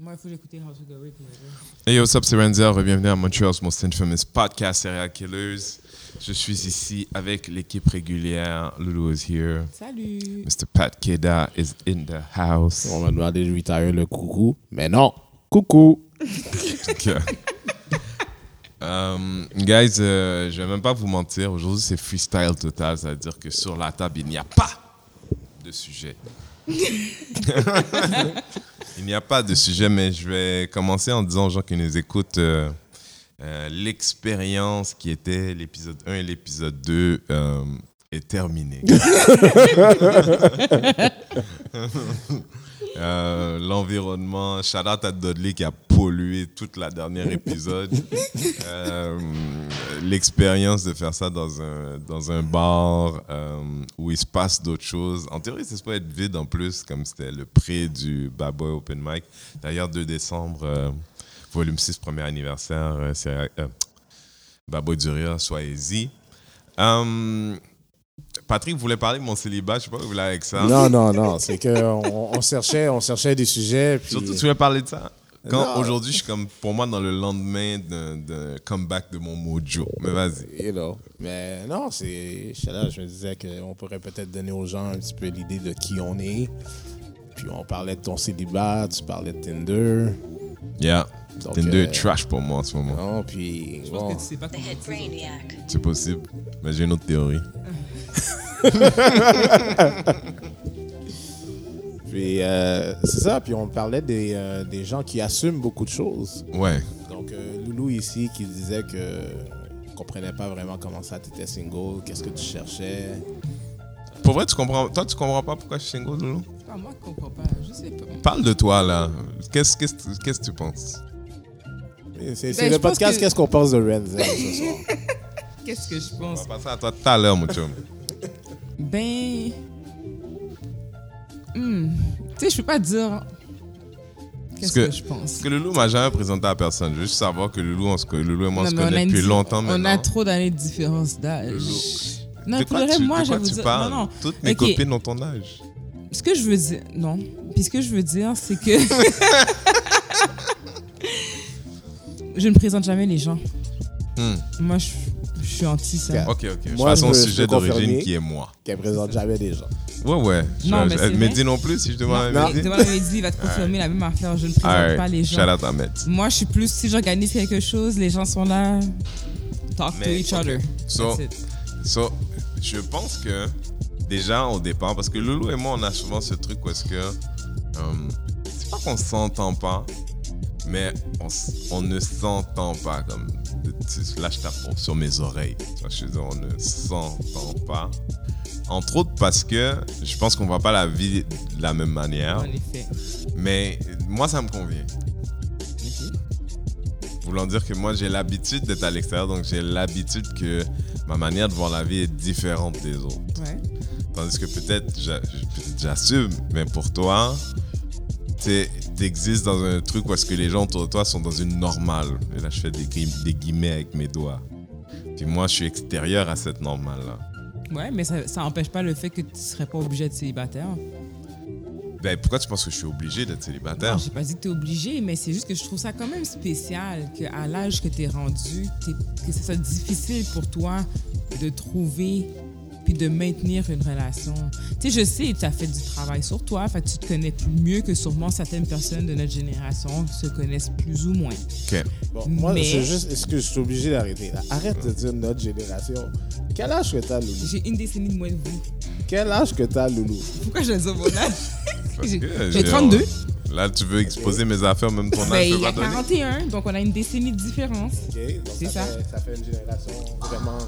Moi, il faut Away. Hey, what's up, c'est Renzel. Bienvenue à Montreal's Most Infamous Podcast Serial Killers. Je suis ici avec l'équipe régulière. Lulu is here. Salut. Mr. Pat Keda is in the house. On m'a demandé de retire le coucou, mais non. Coucou. Ok. Um, guys, euh, je vais même pas vous mentir. Aujourd'hui, c'est freestyle total. C'est-à-dire que sur la table, il n'y a pas de sujet. il n'y a pas de sujet, mais je vais commencer en disant aux gens qui nous écoutent euh, euh, l'expérience qui était l'épisode 1 et l'épisode 2 euh, est terminée. Euh, L'environnement, shout out à Dudley qui a pollué toute la dernière épisode. Euh, L'expérience de faire ça dans un, dans un bar euh, où il se passe d'autres choses. En théorie, c'est pas être vide en plus, comme c'était le pré du Bad Boy Open Mic. D'ailleurs, 2 décembre, volume 6, premier anniversaire, c'est Bad Boy du Rire, soyez-y. Patrick voulait parler de mon célibat, je sais pas où vous voulez avec ça. Non, non, non. C'est qu'on on cherchait, on cherchait des sujets. Puis... Surtout, tu voulais parler de ça? Quand aujourd'hui, je suis comme, pour moi, dans le lendemain d'un comeback de mon mojo. Mais vas-y. You know. Mais non, c'est. je me disais qu'on pourrait peut-être donner aux gens un petit peu l'idée de qui on est. Puis on parlait de ton célibat, tu parlais de Tinder. Yeah. Donc, Tinder euh, est trash pour moi en ce moment. Non, puis. Je bon. pense que tu sais pas The comment c'est. possible. Mais j'ai une autre théorie. Puis euh, c'est ça, puis on parlait des, euh, des gens qui assument beaucoup de choses. Ouais. Donc euh, Loulou ici qui disait que ne comprenait pas vraiment comment ça t'étais single, qu'est-ce que tu cherchais. Pour vrai, tu comprends. Toi, tu comprends pas pourquoi je suis single, Loulou? C'est pas moi qui comprends pas. Je sais pas. Parle de toi, là. Qu'est-ce qu'est-ce qu'est-ce que tu penses? C'est Ben, le je podcast que- Qu'est-ce qu'on pense de Renzel ce soir? Qu'est-ce que je On pense? va passer à toi tout à l'heure, mon chum. Ben. Hmm. Tu sais, je peux pas dire. Qu'est-ce que- que, je pense? Que Loulou m'a jamais présenté à personne. Je veux juste savoir que Loulou, on se, que Loulou et moi, on Non, se on a connaît depuis longtemps On maintenant. a trop d'années de différence d'âge. Non, de pour le moi, de je quoi vais vous tu dire. parles? Non, non. Toutes mes copines ont ton âge. Ce que je veux dire. Non. Puis ce que je veux dire, c'est que. je ne présente jamais les gens. Hmm. Moi, je, je suis anti ça. Ok, ok. Je Moi, passe je au peux- je sujet d'origine qui est moi. Qu'elle présente jamais des gens. Ouais, ouais. Non, Je- mais vrai. Mehdi non plus, si je demande Non, à Mehdi. Devant la Mehdi, il va te confirmer la même affaire. Je ne présente pas les gens. Shout out à Mehdi. Moi, je suis plus, si j'organise quelque chose, les gens sont là. Talk to each other. So- That's it. So, je pense que déjà au départ, parce que Loulou et moi, on a souvent ce truc où est-ce que euh, c'est pas qu'on s'entend pas, mais on, on ne s'entend pas comme tu- là je tape sur mes oreilles. Je dire, on ne s'entend pas. Entre autres parce que je pense qu'on voit pas la vie de la même manière, En effet. mais moi ça me convient. Voulant dire que moi j'ai l'habitude d'être à l'extérieur, donc j'ai l'habitude que ma manière de voir la vie est différente des autres. Ouais. Tandis que peut-être j'a- peut-être j'assume, mais pour toi, tu existes dans un truc où est-ce que les gens autour de toi sont dans une normale. Et là, je fais des, gui- des guillemets avec mes doigts. Puis moi, je suis extérieur à cette normale-là. Ouais, mais ça, ça empêche pas le fait que tu serais pas obligé d'être célibataire. Ben, pourquoi tu penses que je suis obligé d'être célibataire? Non, j'ai pas dit que tu es obligé, mais c'est juste que je trouve ça quand même spécial qu'à l'âge que tu es rendu, que ce soit difficile pour toi de trouver puis de maintenir une relation. Tu sais, je sais, tu as fait du travail sur toi, fait tu te connais plus mieux que sûrement certaines personnes de notre génération se connaissent plus ou moins. Ok. Bon, moi, Mais- c'est juste. Est-ce que je suis obligé d'arrêter? Là? Arrête de dire notre génération. Quel âge que t'as, Loulou? J'ai une décennie de moins de vous. Quel âge que t'as, Loulou? Pourquoi je dis mon âge? J'ai 32. Là, tu veux exposer mes affaires, même ton âge, Ben, je il y a pas donner. 41, donc on a une décennie de différence. OK? Donc, C'est ça, ça. Fait, ça fait une génération vraiment.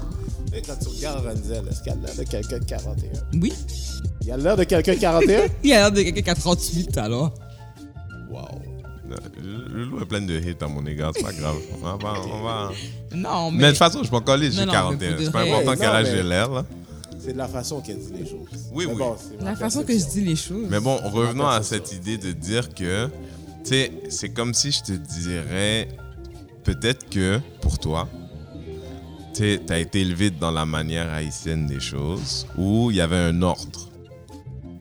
Et quand tu regardes Renzel, est-ce qu'il a l'air de quelqu'un de 41? Oui. Il a l'air de quelqu'un de 41? Il a l'air de quelqu'un qui a 38 alors. wow. Le loup est plein de hits à mon égard, c'est pas grave. On va, on va... Non, Mais mais. de toute façon, je peux encore lire, j'ai Non, non, mais 41. pour de C'est pas important Hey, quel âge mais- j'ai l'air, là. C'est de la façon qu'elle dit les choses. Oui, Mais oui. bon, La façon que je dis les choses. Mais bon, revenons à cette idée de dire que, tu sais, c'est comme si je te dirais, peut-être que pour toi, tu as été élevé dans la manière haïtienne des choses, où il y avait un ordre.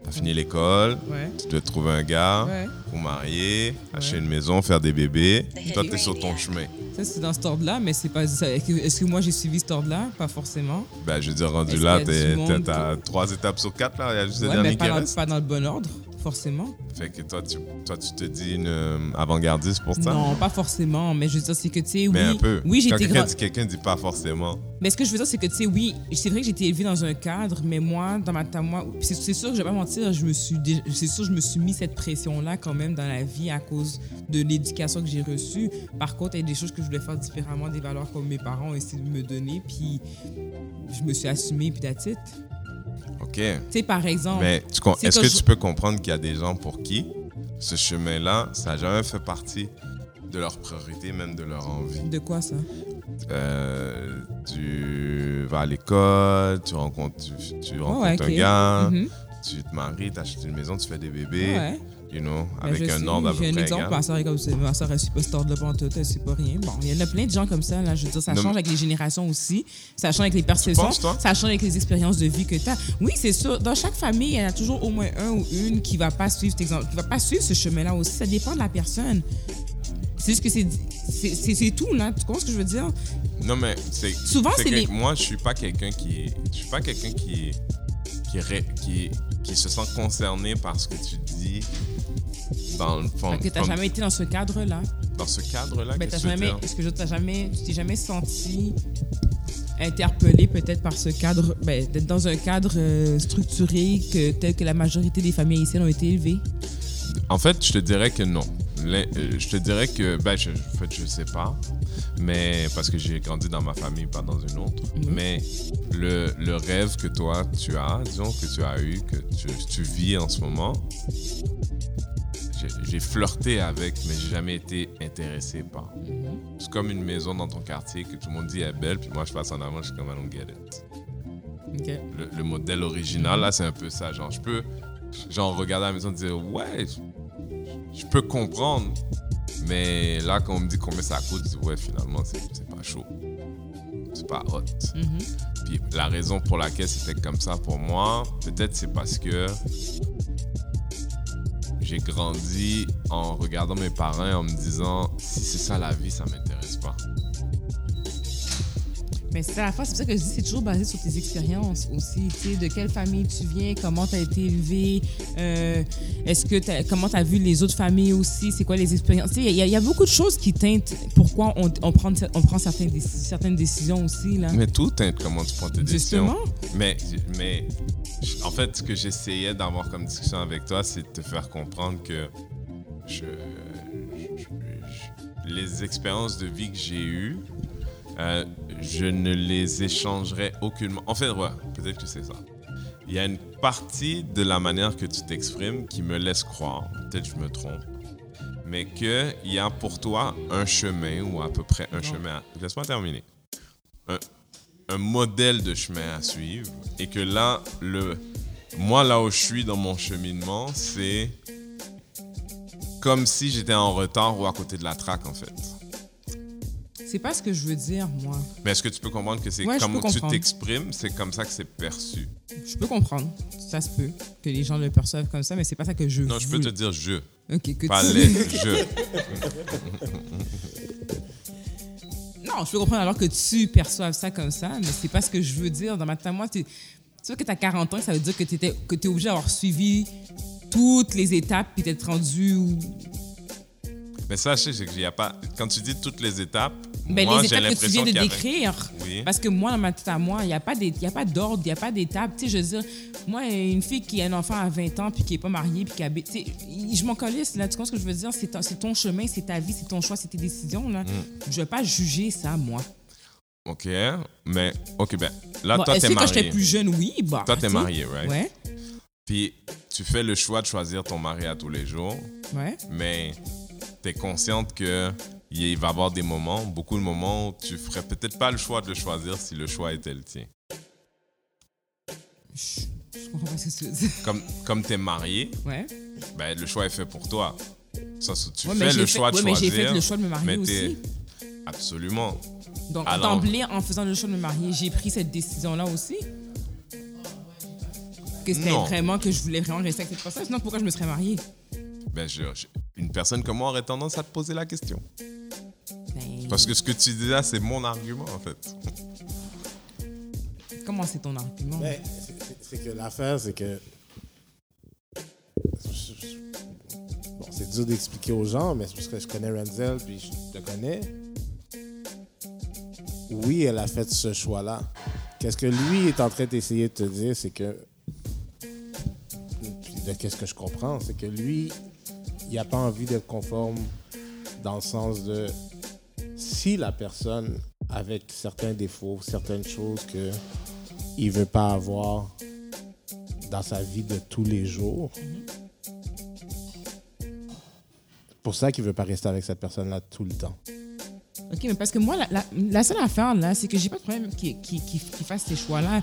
T'as fini l'école, Ouais. tu dois trouver un gars, Ouais. vous marier, acheter une maison, faire des bébés. Toi, t'es sur ton chemin. Ça, c'est dans cet ordre-là, mais c'est pas. Est-ce que moi, j'ai suivi cet ordre-là? Pas forcément. Ben, je veux dire, rendu là, t'es- à trois étapes sur quatre, là. Il y a juste Ouais, mais qui pas dans, reste. pas dans le bon ordre, forcément. Fait que toi, tu, toi, tu te dis une euh, avant-gardiste pour ça? Non, pas forcément. Mais je veux dire, c'est que, tu sais, oui. Mais un peu. Oui, Quand quelqu'un dit, pas forcément. Mais ce que je veux dire, c'est que, tu sais, oui, c'est vrai que j'ai été élevée dans un cadre, mais moi, dans ma moi, c'est c'est sûr que je vais pas mentir, je me suis, c'est sûr, je me suis mis cette pression-là quand même dans la vie à cause de l'éducation que j'ai reçue. Par contre, il y a des choses que je voulais faire différemment, des valeurs comme mes parents ont essayé de me donner, puis je me suis assumée, puis it. OK. Tu sais, par exemple, Mais est-ce que je- tu peux comprendre qu'il y a des gens pour qui ce chemin-là, ça n'a jamais fait partie de leur priorité, même de leur envie? de quoi ça? Euh, tu vas à l'école, tu rencontres, tu, tu rencontres un gars, Mhm. tu te maries, tu achètes une maison, tu fais des bébés, Ouais. You know, Ben, avec un ordre à peu J'ai un près exemple, ma soeur est comme. Ma soeur, elle suit pas cet ordre-là pendant tout, elle suit pas rien. Bon, il y en a plein de gens comme ça, là. Je veux dire, ça Non, change avec les générations aussi. Ça change avec les perceptions. penses? Ça change avec les expériences de vie que tu as. Oui, c'est sûr. Dans chaque famille, il y en a toujours au moins un ou une qui va pas suivre qui va pas suivre ce chemin-là aussi. Ça dépend de la personne. C'est juste que c'est, tout, là. Tu comprends ce que je veux dire? Non, mais c'est. Souvent, c'est les- Moi, je suis pas quelqu'un qui. Je suis pas quelqu'un qui. Qui, qui se sent concerné par ce que tu dis dans le fond. Fait que t'as comme- jamais été dans ce cadre-là. Dans ce cadre-là, Ben, t'as jamais, est-ce que je t'as jamais, tu t'es jamais senti interpellé peut-être par ce cadre, ben, d'être dans un cadre euh, structuré que, tel que la majorité des familles haïtiennes ont été élevées? En fait, je te dirais que non. Les- euh, je te dirais que, ben, je, en fait, je sais pas, mais parce que j'ai grandi dans ma famille, pas dans une autre. Mhm. Mais le, le rêve que toi, tu as, disons, que tu as eu, que tu, tu vis en ce moment, j'ai- flirté avec, mais j'ai jamais été intéressé par. C'est comme une maison dans ton quartier que tout le monde dit est belle, puis moi, je passe en avant, je suis comme, I don't get it le, le modèle original, là, c'est un peu ça. Genre, je peux, genre, regarder à la maison et dire, ouais, je, peux comprendre. Mais là, quand on me dit combien ça coûte, je dis, ouais, finalement, c'est pas chaud. C'est pas hot. Mhm. Puis la raison pour laquelle c'était comme ça pour moi, peut-être c'est parce que j'ai grandi en regardant mes parents et en me disant, si c'est ça la vie, ça m'intéresse pas. Mais c'est à la fois, c'est pour ça que je dis c'est toujours basé sur tes expériences aussi. Tu sais, de quelle famille tu viens, comment tu as été élevé, euh, est-ce que t'as- comment tu as vu les autres familles aussi, c'est quoi les expériences? Tu sais, il y, a- il y a beaucoup de choses qui teintent pourquoi on, on prend, on prend certaines, certaines décisions aussi. Là. Mais tout teinte comment tu prends tes décisions. Justement. Mais, mais en fait, ce que j'essayais d'avoir comme discussion avec toi, c'est de te faire comprendre que je, je- je- les expériences de vie que j'ai eues, euh, je ne les échangerais aucunement. En fait, ouais, peut-être que c'est ça. Il y a une partie de la manière que tu t'exprimes qui me laisse croire, peut-être que je me trompe, mais qu'il y a pour toi un chemin ou à peu près un chemin. à- Laisse-moi terminer. Un, un modèle de chemin à suivre et que là, le, moi, là où je suis dans mon cheminement, c'est comme si j'étais en retard ou à côté de la traque, en fait. C'est pas ce que je veux dire, moi. Mais est-ce que tu peux comprendre que c'est Ouais, je comme tu t'exprimes, c'est comme ça que c'est perçu? Je peux comprendre. Ça se peut que les gens le perçoivent comme ça, mais c'est pas ça que je Non, je peux te dire je, Ok, que pas tu- les, je. Non, je peux comprendre alors que tu perçoives ça comme ça, mais c'est pas ce que je veux dire. Dans ma tête, moi, tu vois que tu as 40 ans, ça veut dire que tu es obligé d'avoir suivi toutes les étapes puis d'être rendu. où- Mais sachez c'est qu'il y a pas. Quand tu dis toutes les étapes, Ben, moi les étapes que tu viens de décrire. Oui. Parce que moi, dans ma tête à moi, il n'y a pas d'ordre, il n'y a pas d'étape. Tu sais, je veux dire, moi, une fille qui a un enfant à 20 ans puis qui n'est pas mariée puis qui habite. tu sais, Je m'en calisse, là. Tu comprends ce que je veux dire? C'est ton, ton chemin, c'est ta vie, c'est ton choix, c'est tes décisions, là. Mm. Je ne vais pas juger ça, moi. Ok, mais ok, ben là, Bon, toi, t'es que quand j'étais plus jeune, oui? Bah, Toi, t'es tu sais. marié, right? Ouais, Puis tu fais le choix de choisir ton mari à tous les jours, ouais. mais tu es consciente que il va y avoir des moments, beaucoup de moments où tu ferais peut-être pas le choix de le choisir si le choix était le tien. Je, je comprends pas ce que tu veux dire. Comme, comme tu es marié, Ouais. ben, le choix est fait pour toi. Ça, tu Ouais, mais fais le fait- choix de ouais, mais choisir. j'ai fait le choix de me marier mais aussi. Absolument. Donc, d'emblée, en faisant le choix de me marier, j'ai pris cette décision-là aussi? que c'était vraiment que je voulais vraiment rester avec cette personne. Sinon, pourquoi je me serais mariée? Ben, je- je- une personne comme moi aurait tendance à te poser la question. Ben, Parce que ce que tu dis là, c'est mon argument, en fait. Comment c'est ton argument? Mais c'est- que l'affaire, c'est que. Bon, c'est dur d'expliquer aux gens, mais c'est parce que je connais Renzel, puis je le connais. Oui, elle a fait ce choix-là. Qu'est-ce que lui est en train d'essayer de te dire, c'est que. De qu'est-ce que je comprends, c'est que lui, il n'a pas envie d'être conforme dans le sens de. Si la personne, avec certains défauts, certaines choses que il veut pas avoir dans sa vie de tous les jours. C'est pour ça qu'il veut pas rester avec cette personne-là tout le temps. OK, mais parce que moi, la, la- la seule affaire, là, c'est que j'ai pas de problème qu'il qu'il- qu'il- qu'il fasse ces choix-là.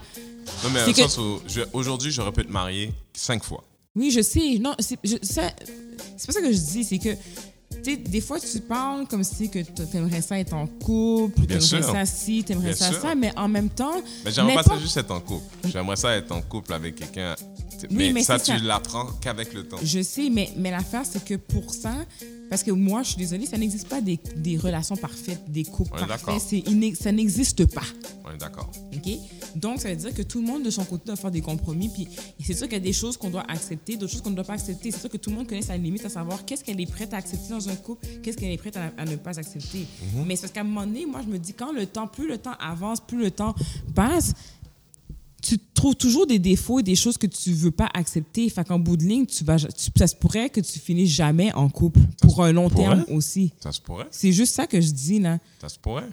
Non, mais dans le que- sens où, aujourd'hui, j'aurais pu te marier cinq fois. Oui, je sais. Non, c'est ça- pas ça que je dis. C'est que, tu sais, des fois, tu parles comme si que t'aimerais ça être en couple, t'aimerais ça ci, t'aimerais ça sûr. ça, mais en même temps. Mais j'aimerais pas ça n'importe- juste être en couple. J'aimerais ça être en couple avec quelqu'un. Mais, mais ça, tu l'apprends qu'avec le temps. Je sais, mais, mais l'affaire, c'est que pour ça, parce que moi, je suis désolée, ça n'existe pas des, des relations parfaites, des couples Ouais, parfaits. Ça n'existe pas. D'accord. OK? Donc, ça veut dire que tout le monde, de son côté, doit faire des compromis. Puis, c'est sûr qu'il y a des choses qu'on doit accepter, d'autres choses qu'on ne doit pas accepter. C'est sûr que tout le monde connaît sa limite à savoir qu'est-ce qu'elle est prête à accepter dans un couple, qu'est-ce qu'elle est prête à, à ne pas accepter. Mais c'est parce qu'à un moment donné, moi, je me dis, quand le temps, plus le temps avance, plus le temps passe, tu trouves toujours des défauts et des choses que tu veux pas accepter. Fait qu'en bout de ligne, tu vas, tu- ça se pourrait que tu finisses jamais en couple pour un long pourrait. terme aussi. Ça se pourrait. C'est juste ça que je dis, là. Ça se pourrait.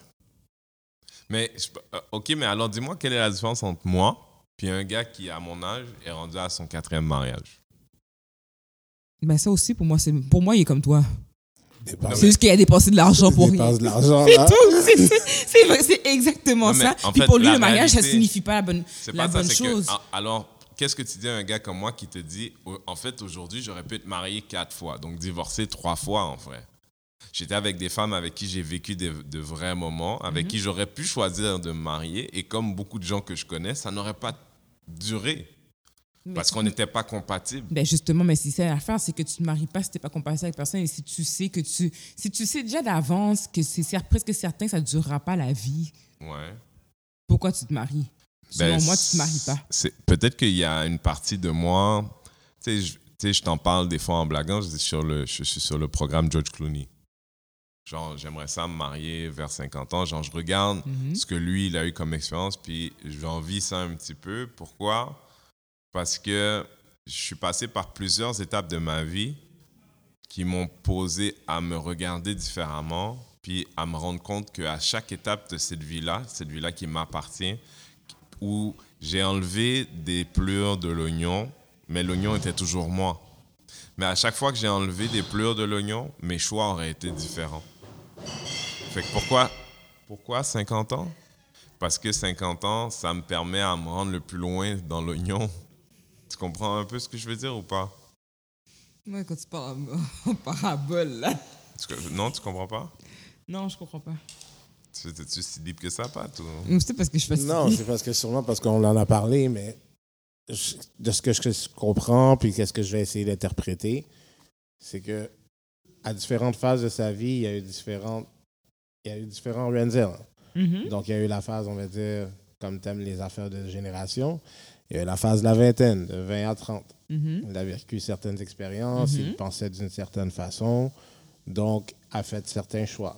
Mais, je- euh, ok, mais alors dis-moi, quelle est la différence entre moi puis un gars qui, à mon âge, est rendu à son quatrième mariage? Ben, ça aussi, pour moi, c'est, pour moi, il est comme toi. C'est juste qu'il a dépensé de l'argent pour rien. de l'argent. C'est tout. C'est- vrai, exactement ça. en Puis pour lui, le mariage, ça signifie pas la bonne, la bonne chose. que. Alors, qu'est-ce que tu dis à un gars comme moi qui te dit, en fait, aujourd'hui, j'aurais pu être marié quatre fois, donc divorcé trois fois, en vrai. J'étais avec des femmes avec qui j'ai vécu des- de vrais moments, avec Mhm. qui j'aurais pu choisir de me marier, et comme beaucoup de gens que je connais, ça n'aurait pas duré Mais parce tu- qu'on n'était pas compatibles. Ben justement, mais si c'est l'affaire, c'est que tu te maries pas si t'es pas compatible avec personne et si tu sais que tu, si tu sais déjà d'avance que c'est presque certain que ça durera pas la vie, Ouais. pourquoi tu te maries? Selon Ben, moi, tu te maries pas. Peut-être qu'il y a une partie de moi. Tu sais, je- tu sais, je t'en parle des fois en blaguant. Je, dis sur le, je suis sur le programme George Clooney. Genre, j'aimerais ça me marier vers 50 ans. Genre, je regarde Mhm. ce que lui, il a eu comme expérience, puis j'envie ça un petit peu. Pourquoi? Parce que je suis passé par plusieurs étapes de ma vie qui m'ont posé à me regarder différemment, puis à me rendre compte qu'à chaque étape de cette vie-là, cette vie-là qui m'appartient, où j'ai enlevé des pleurs de l'oignon, mais l'oignon était toujours moi. Mais à chaque fois que j'ai enlevé des pleurs de l'oignon, mes choix auraient été différents. Fait pourquoi, pourquoi 50 ans? Parce que 50 ans, ça me permet à me rendre le plus loin dans l'oignon. Tu comprends un peu ce que je veux dire ou pas? Ouais, quand tu parles en, en parabole, là. Tu non, tu comprends pas? Non, je comprends pas. Tu es si libre que ça, pas? Ou... C'est parce que je fatiguée. Non, c'est parce que sûrement parce qu'on en a parlé, mais je- de ce que je comprends, puis qu'est-ce que je vais essayer d'interpréter, c'est que à différentes phases de sa vie, il y a eu différentes, il y a eu différents Renzel. Mhm. Donc, il y a eu la phase, on va dire, comme thème les affaires de génération. Il y a eu la phase de la vingtaine, de 20 à 30. Mhm. Il a vécu certaines expériences, Mhm. il pensait d'une certaine façon, donc a fait certains choix.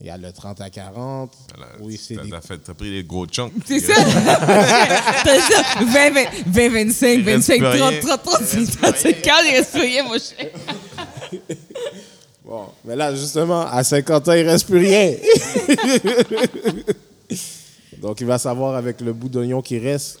Il y a le 30 à 40. Oui, c'est T'as des- pris les gros chunks. C'est ça. T'as ça. 20, 20, 20, 25, Il reste 25, plus 30, rien. 30, 30, Il reste 30, plus rien. 40, il reste rien, mon cher. Bon, mais là, justement, à 50 ans, il reste plus rien. Donc, il va savoir avec le bout d'oignon qui reste,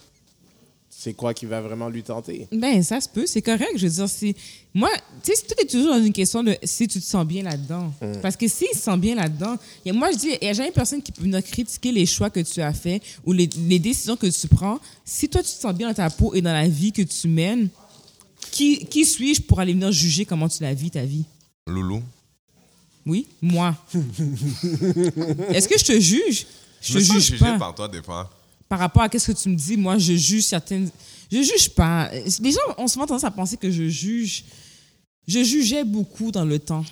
c'est quoi qui va vraiment lui tenter? Ben, ça se peut, c'est correct. Je veux dire, c'est. Moi, tu sais, tout est toujours dans une question de si tu te sens bien là-dedans. Parce que s'il se sent bien là-dedans, moi, je dis, il n'y a jamais personne qui peut venir critiquer les choix que tu as faits ou les, les décisions que tu prends. Si toi, tu te sens bien dans ta peau et dans la vie que tu mènes, qui, qui suis-je pour aller venir juger comment tu la vis, ta vie? Loulou. Oui, moi. Est-ce que je te juge? Je me te sens juge jugé pas. par toi des fois. Par rapport à ce que tu me dis, moi, je juge certaines. Je juge pas. Les gens ont souvent tendance à penser que je juge. Je jugeais beaucoup dans le temps.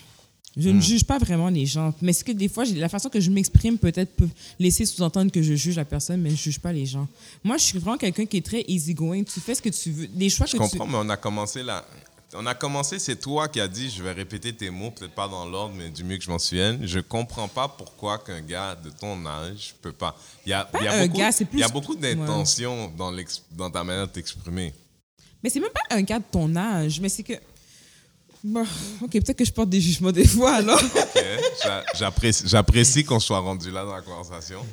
Je ne juge pas vraiment les gens. Mais c'est que des fois, la façon que je m'exprime peut-être peut laisser sous-entendre que je juge la personne, mais je ne juge pas les gens. Moi, je suis vraiment quelqu'un qui est très easygoing. Tu fais ce que tu veux. Les choix Je que tu comprends, mais on a commencé là. On a commencé, c'est toi qui as dit, je vais répéter tes mots, peut-être pas dans l'ordre, mais du mieux que je m'en souvienne. Je comprends pas pourquoi qu'un gars de ton âge peut pas. Il y a, il y a un beaucoup, gars, c'est il y a plus- beaucoup d'intentions dans, ta manière de t'exprimer. Mais c'est même pas un cas de ton âge, mais c'est que. Bon, ok, peut-être que je porte des jugements des fois, alors. J'apprécie qu'on soit rendu là dans la conversation.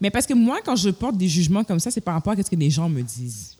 Mais parce que moi, quand je porte des jugements comme ça, c'est par rapport à ce que les gens me disent.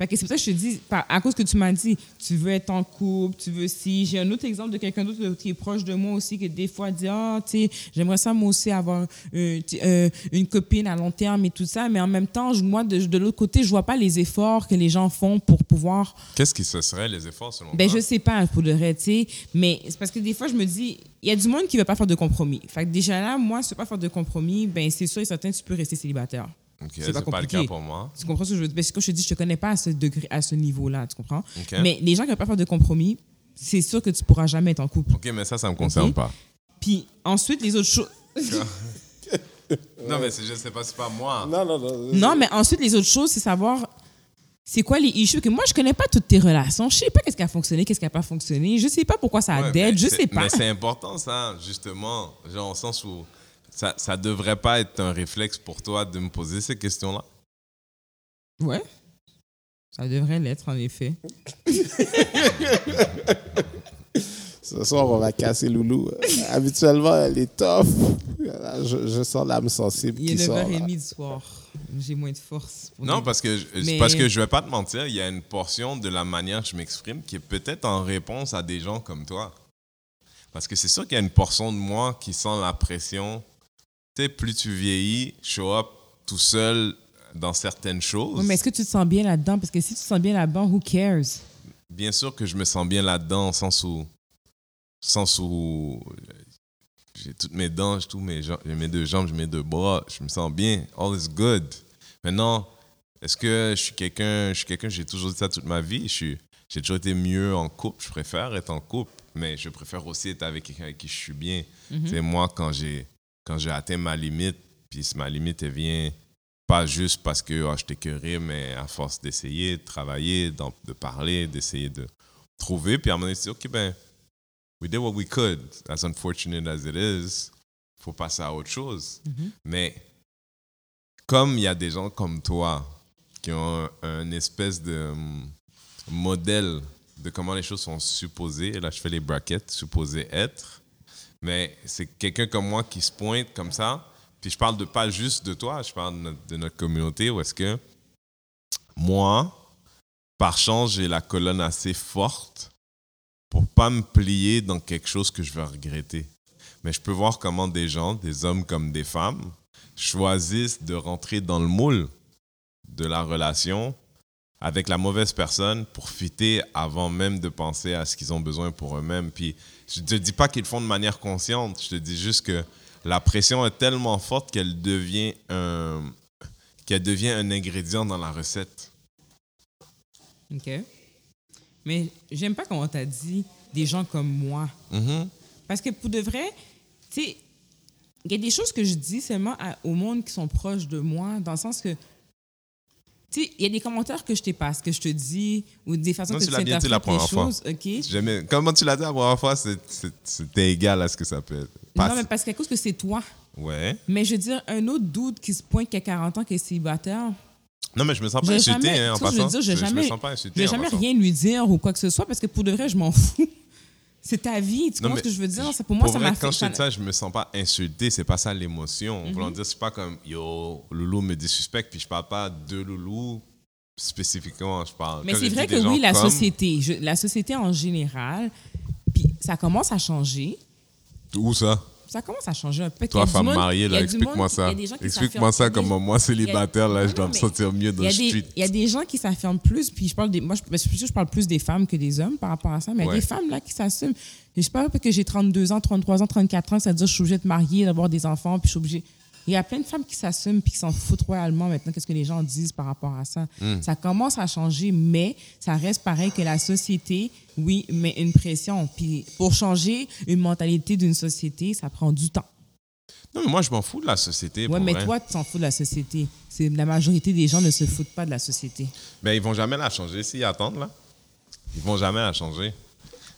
Fait que c'est pour ça que je te dis, à cause que tu m'as dit, tu veux être en couple, tu veux si. J'ai un autre exemple de quelqu'un d'autre qui est proche de moi aussi, qui des fois dit, ah, tu sais, j'aimerais ça moi aussi avoir euh, euh, une copine à long terme et tout ça, mais en même temps, moi, de, de l'autre côté, je vois pas les efforts que les gens font pour pouvoir Qu'est-ce qui se serait les efforts selon ben, toi? je sais pas, pour de vrai, tu sais. Mais c'est parce que des fois, je me dis, il y a du monde qui veut pas faire de compromis. Fait que déjà là, moi, si tu veux pas faire de compromis, ben, c'est sûr et certain, tu peux rester célibataire. Ok, c'est pas pas, le compliqué. cas pour moi. Tu comprends ce que je veux dire? Parce que je te dis, je te connais pas à ce degré, à ce niveau-là, tu comprends? Mais les gens qui veulent pas faire de compromis, c'est sûr que tu pourras jamais être en couple. Ok, mais ça, ça me concerne pas. Puis ensuite, les autres choses. Non, mais c'est, je sais pas, c'est pas moi. Non, non, non. Non, mais ensuite, les autres choses, c'est savoir c'est quoi les issues. Que moi, je connais pas toutes tes relations. Je sais pas qu'est-ce qui a fonctionné, qu'est-ce qui a pas fonctionné. Je sais pas pourquoi ça a Ouais, dead. mais Je sais pas. Mais c'est important, ça, justement. Genre, au sens où ça, ça devrait pas être un réflexe pour toi de me poser ces questions-là? Ouais. Ça devrait l'être, en effet. Ce soir, on va casser Loulou. Euh, Habituellement, elle est tough. Là, Je, je sens l'âme sensible Il est sort. là. 9h30 du soir. J'ai moins de force. pour Non, parce que, je- Mais- parce que je vais pas te mentir, il y a une portion de la manière que je m'exprime qui est peut-être en réponse à des gens comme toi. Parce que c'est sûr qu'il y a une portion de moi qui sent la pression. Tu sais, plus tu vieillis, show up tout seul dans certaines choses. Mais est-ce que tu te sens bien là-dedans? Parce que si tu te sens bien là-dedans, who cares? Bien sûr que je me sens bien là-dedans, au sens où, sens où j'ai toutes mes dents, j'ai tous mes jambes, j'ai mes deux jambes, j'ai mes deux bras, je me sens bien, all is good. Maintenant, est-ce que je suis quelqu'un, je suis quelqu'un, j'ai toujours dit ça toute ma vie, je suis, j'ai toujours été mieux en couple, je préfère être en couple, mais je préfère aussi être avec quelqu'un avec qui je suis bien. C'est moi quand j'ai, quand j'ai atteint ma limite, puis ma limite elle vient pas juste parce que oh, je t'écœurais, mais à force d'essayer, de travailler, de parler, d'essayer de trouver. Puis à un moment donné, OK, ben, we did what we could. As unfortunate as it is, faut passer à autre chose. Mais comme il y a des gens comme toi qui ont un, un espèce de hum, modèle de comment les choses sont supposées, là je fais les brackets, supposées être, mais c'est quelqu'un comme moi qui se pointe comme ça. Puis je parle de pas juste de toi, je parle de notre, communauté où est-ce que moi, par chance, j'ai la colonne assez forte pour pas me plier dans quelque chose que je vais regretter. Mais je peux voir comment des gens, des hommes comme des femmes, choisissent de rentrer dans le moule de la relation avec la mauvaise personne pour fitter avant même de penser à ce qu'ils ont besoin pour eux-mêmes. Puis je te dis pas qu'ils le font de manière consciente, je te dis juste que la pression est tellement forte qu'elle devient un qu'elle devient un ingrédient dans la recette. OK. Mais j'aime pas comment t'as dit des gens comme moi. Mhm. Parce que pour de vrai, tu sais, il y a des choses que je dis seulement à- au monde qui sont proches de moi, dans le sens que, tu sais, il y a des commentaires que je t'ai pas, ce que je te dis, ou des façons Non, que tu l'as bien dit la première fois. choses, OK? Jamais- Comment tu l'as dit la première fois, c'était égal à ce que ça peut être. Pas- Non, mais parce qu'à cause que c'est toi. Ouais. Mais je veux dire, un autre doute qui se pointe qui a 40 ans, qui est célibataire, Non, mais je me sens pas insulté hein, en vois, je veux passant. dire, je, je me sens pas je insulté vais en jamais passant. rien lui dire ou quoi que ce soit, parce que pour de vrai, je m'en fous. C'est ta vie, tu comprends ce que je veux dire? Pour moi, ça m'a quand je dis ça, je me sens pas insulté. C'est pas ça l'émotion. Voulant dire, c'est pas comme yo, Loulou me dit suspect, puis je parle pas de Loulou spécifiquement. Je parle. Mais c'est vrai que oui, la comme- société, je- la société en général, puis ça commence à changer. Où ça? Ça commence à changer un peu. Toi, femme mariée, là, explique-moi ça. Explique-moi ça comme moi, célibataire, là, je dois me sentir mieux dans le street. il y a des gens qui s'affirment plus, puis je parle des, moi, je, je, je parle plus des femmes que des hommes par rapport à ça, mais il y a des femmes là qui s'assument. Je sais pas que j'ai 32 ans, 33 ans, 34 ans, ça veut dire que je suis obligée de marier, d'avoir des enfants, puis je suis obligée. Il y a plein de femmes qui s'assument puis qui s'en foutent royalement maintenant. Qu'est-ce que les gens disent par rapport à ça? Hmm. Ça commence à changer, mais ça reste pareil que la société, oui, met une pression. Puis pour changer une mentalité d'une société, ça prend du temps. Non, mais moi, je m'en fous de la société. Ouais, mais vrai. toi, tu t'en fous de la société. C'est la majorité des gens ne se foutent pas de la société. Ben, ils vont jamais la changer s'ils attendent, là. Ils vont jamais la changer.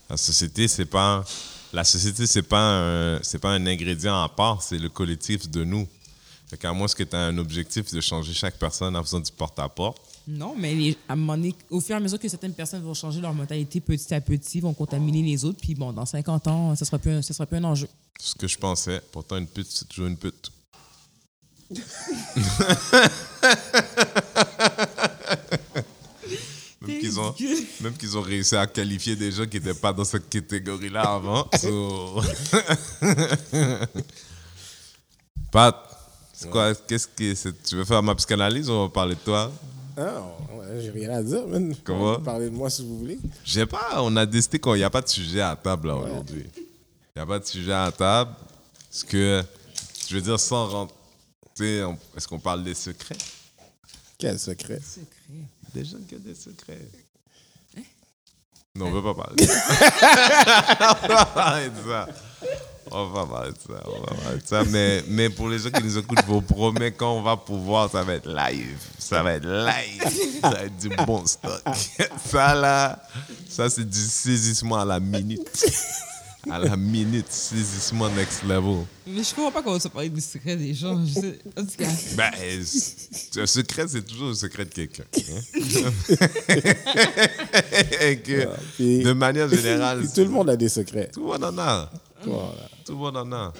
La société, c'est pas... La société, c'est pas c'est pas un ingrédient à part, c'est le collectif de nous. Fait qu'à moins que tu aies un objectif de changer chaque personne en faisant du porte-à-porte, Non, mais les- à un moment donné, au fur et à mesure que certaines personnes vont changer leur mentalité petit à petit, vont contaminer les autres, puis bon, dans 50 ans, ça sera plus un, ça sera plus un enjeu. ce que je pensais. Pourtant, une pute, c'est toujours une pute. même qu'ils ont, même qu'ils ont réussi à qualifier des gens qui n'étaient pas dans cette catégorie-là avant. So- Pat, c'est quoi, qu'est-ce que c'est- tu veux faire ma psychanalyse ou on va parler de toi? Ah, ouais, j'ai rien à dire, man. Comment? Parlez de moi si vous voulez. Je sais pas, on a décidé qu'il n'y a pas de sujet à table là, aujourd'hui. Il n'y a pas de sujet à table. Parce que, je veux dire, sans rentrer. Est-ce qu'on parle des secrets? Quel secret. Secret. Des gens qui ont des secrets. Non, on ne veut pas parler de ça. on va pas parler de ça. On va pas parler de ça. On va pas parler de ça. Mais, mais pour les gens qui nous écoutent, je vous promets, quand on va pouvoir, ça va être live. Ça va être live. Ça va être du bon stock. Ça, là, ça, c'est du saisissement à la minute. À la minute, saisissement next level. Mais je comprends pas comment ça parler du secret des gens. Je sais, en tout cas, Ben, un secret, c'est toujours le secret de quelqu'un. hein. Puis- de manière générale, Puis tout le monde a des secrets. tout le monde en a. Voilà. Tout le monde en a.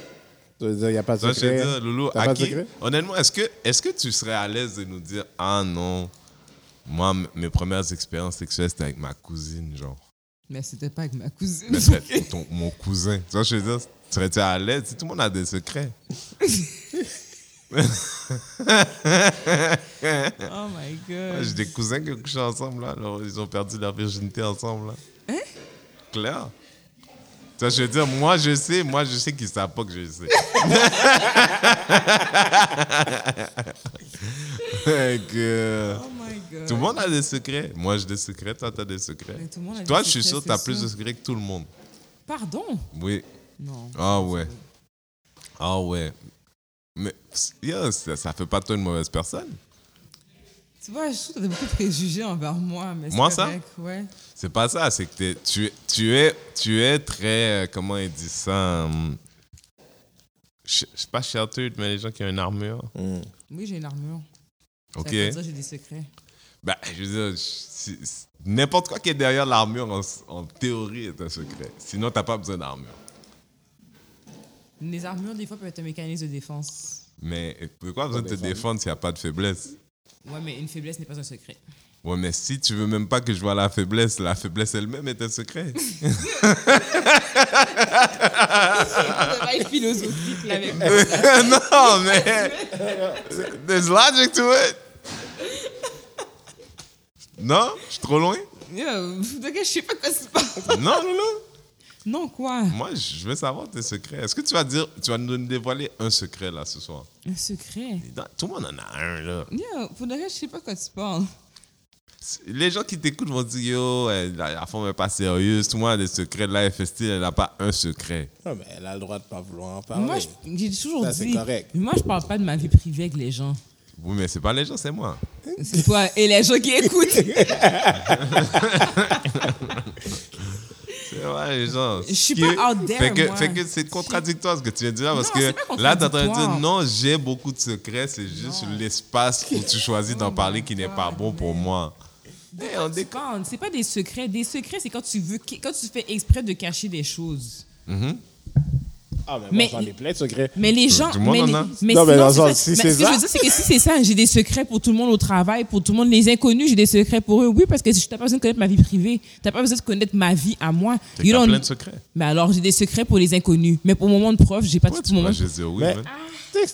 Il n'y a pas de secret? dis, Loulou, T'as à pas de qui- secret? honnêtement, est-ce que, est que tu serais à l'aise de nous dire Ah non, moi, mes premières expériences sexuelles, c'était avec ma cousine, genre. Mais c'était pas avec ma cousine. Mais c'était ton- mon cousin. Tu vois, je veux dire, serais-tu à l'aise? Tout le monde a des secrets Oh my god. J'ai des cousins qui ont couché ensemble, là. alors ils ont perdu leur virginité ensemble, là. Hein? Claire? Ça, je veux dire, moi, je sais, moi, je sais qu'ils savent pas que je sais. Que, Oh my god. tout le monde a des secrets. Moi, j'ai des secrets, toi, t'as des secrets. Mais tout le monde a Toi, des je suis sûr que t'as c'est plus de secrets que tout le monde. Pardon? Oui. Non. Ah ouais. Ah ouais. Mais yo, ça, ça fait pas de toi une mauvaise personne. Tu vois, je trouve que t'as beaucoup de préjugés envers moi. Mais Moi, ça? Ouais. C'est pas ça, c'est que t'es- tu, es- tu, es, tu es très. euh, comment il dit ça hum, Je sais pas sheltered, mais les gens qui ont une armure. Oui, j'ai une armure. Ok. Ça veut pas dire que j'ai des secrets. Ben, je veux dire, n'importe quoi qui est derrière l'armure, en, en théorie, est un secret. Sinon, t'as pas besoin d'armure. Les armures, des fois, peuvent être un mécanisme de défense. Mais pourquoi besoin de te défendre. s'il n'y a pas de faiblesse? Ouais, mais une faiblesse n'est pas un secret. Ouais, mais si tu veux même pas que je vois la faiblesse, la faiblesse elle-même est un secret. Philosophique, là, avec non, mais. There's logic to it. Non? Je suis trop loin? Yo, de je sais pas quoi se passe. Non, non, non. Non, quoi? Moi, je veux savoir tes secrets. Est-ce que tu vas dire, tu vas nous dévoiler un secret là ce soir? Un secret? Tout le monde en a un là. Yo, pour de vrai, je sais pas quoi tu parles. Les gens qui t'écoutent vont dire Yo, elle- la, la femme n'est pas sérieuse. Tout le monde a des secrets. Là, FST, elle n'a pas un secret. Non, mais elle a le droit de pas vouloir en parler. Moi, je- j'ai toujours Ça, c'est dit. correct. Moi, je parle pas de ma vie privée avec les gens. Oui, mais c'est pas les gens, c'est moi. C'est toi et les gens qui écoutent. C'est vrai, les gens. Je suis pas out there, Fait que, moi. fait que c'est contradictoire ce que tu viens de dire parce Non, que là, tu es en train de dire non, j'ai beaucoup de secrets, c'est juste l'espace où tu choisis d'en Oh parler qui n'est pas bon pour moi. Hey, on déconne. C'est pas des secrets. Des secrets, c'est quand tu veux, quand tu fais exprès de cacher des choses. Ah, mais, Mais- moi, j'en ai plein de secrets. Mais les gens. tout le monde mais en les- a. mais Non, mais sinon, dans si mais c'est ce que je ça- veux dire, c'est que si c'est ça, j'ai des secrets pour tout le monde au travail, pour tout le monde. Les inconnus, j'ai des secrets pour eux. Oui, parce que tu n'as pas besoin de connaître ma vie privée. Tu n'as pas besoin de connaître ma vie à moi. T'as don't- plein de secrets. Mais alors, j'ai des secrets pour les inconnus. Mais pour mon moment de prof, j'ai pas tout tu mon vas moment. dire oui, Mais-?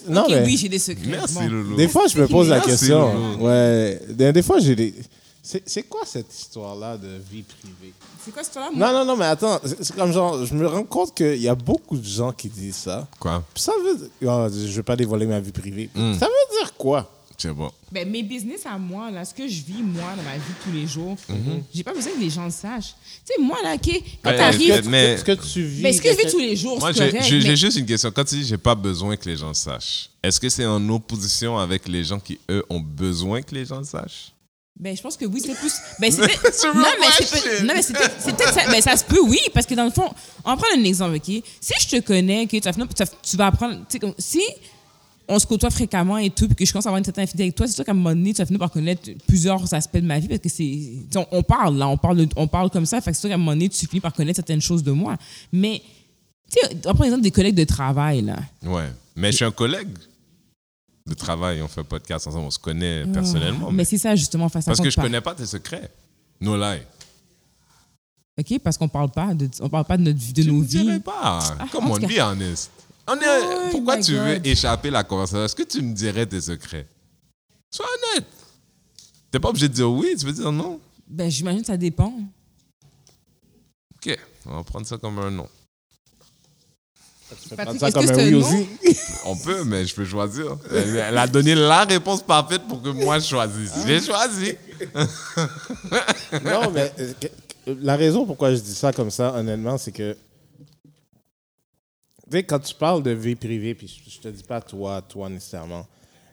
Non, mais oui, j'ai des secrets. Merci, Bon. Loulou. des fois, je me pose la question. Loulou. Ouais. Des, des fois, j'ai des. C'est c'est quoi cette histoire-là de vie privée? C'est quoi cette histoire-là? moi? Non, non, non, mais attends. C'est c'est comme genre, je me rends compte qu'il y a beaucoup de gens qui disent ça. Quoi? Puis ça veut dire. oh, je vais pas dévoiler ma vie privée. Hmm. Ça veut dire quoi? Sais pas. Ben, mes business à moi, là, ce que je vis, moi, dans ma vie tous les jours, j'ai pas besoin que les gens le sachent. Tu sais, moi, là, OK, quand est-ce que- mais- Ce que tu vis. Ben, ce que je vis tous les jours, Moi, c'est j'ai mais- juste une question. Quand tu dis j'ai pas besoin que les gens le sachent, est-ce que c'est en opposition avec les gens qui, eux, ont besoin que les gens le sachent? Ben, je pense que oui, c'est plus. Ben, c'est peut-être- non, mais c'est peut- non, mais c'est peut-être ça. Ben, ça se peut, oui, parce que dans le fond, on va prendre un exemple, OK? Si je te connais, OK, tu vas, apprendre. Comme, si on se côtoie fréquemment et tout, puis que je commence à avoir une certaine affinité avec toi, c'est sûr qu'à un moment donné, tu vas finir par connaître plusieurs aspects de ma vie parce que c'est. On, on parle, là, on parle, on parle comme ça, fait que c'est sûr qu'à un moment donné, tu finis par connaître certaines choses de moi. Mais, tu sais, on prend l'exemple des collègues de travail, là. Ouais. Mais je suis un collègue de travail. On fait un podcast ensemble. On se connaît personnellement. Ah, Mais mais- c'est ça, justement, face à parce que je connais pas tes secrets. No lie. OK? Parce qu'on parle pas de, on parle pas de, notre, de Je nos ne dirais vies. pas. Ah, Come on, be honest. On est, Oh pourquoi tu veux échapper la conversation? Est-ce que tu me dirais tes secrets? Sois honnête. T'es pas obligé de dire oui, tu peux dire non? Ben, j'imagine que ça dépend. OK, on va prendre ça comme un non. Tu peux Patrick, prendre ça comme que un oui aussi. On peut, mais je peux choisir. Elle, elle a donné la réponse parfaite pour que moi je choisisse. J'ai choisi. non, mais euh, la raison pourquoi je dis ça comme ça, honnêtement, c'est que. Tu sais, quand tu parles de vie privée, puis je, je te dis pas toi, toi nécessairement,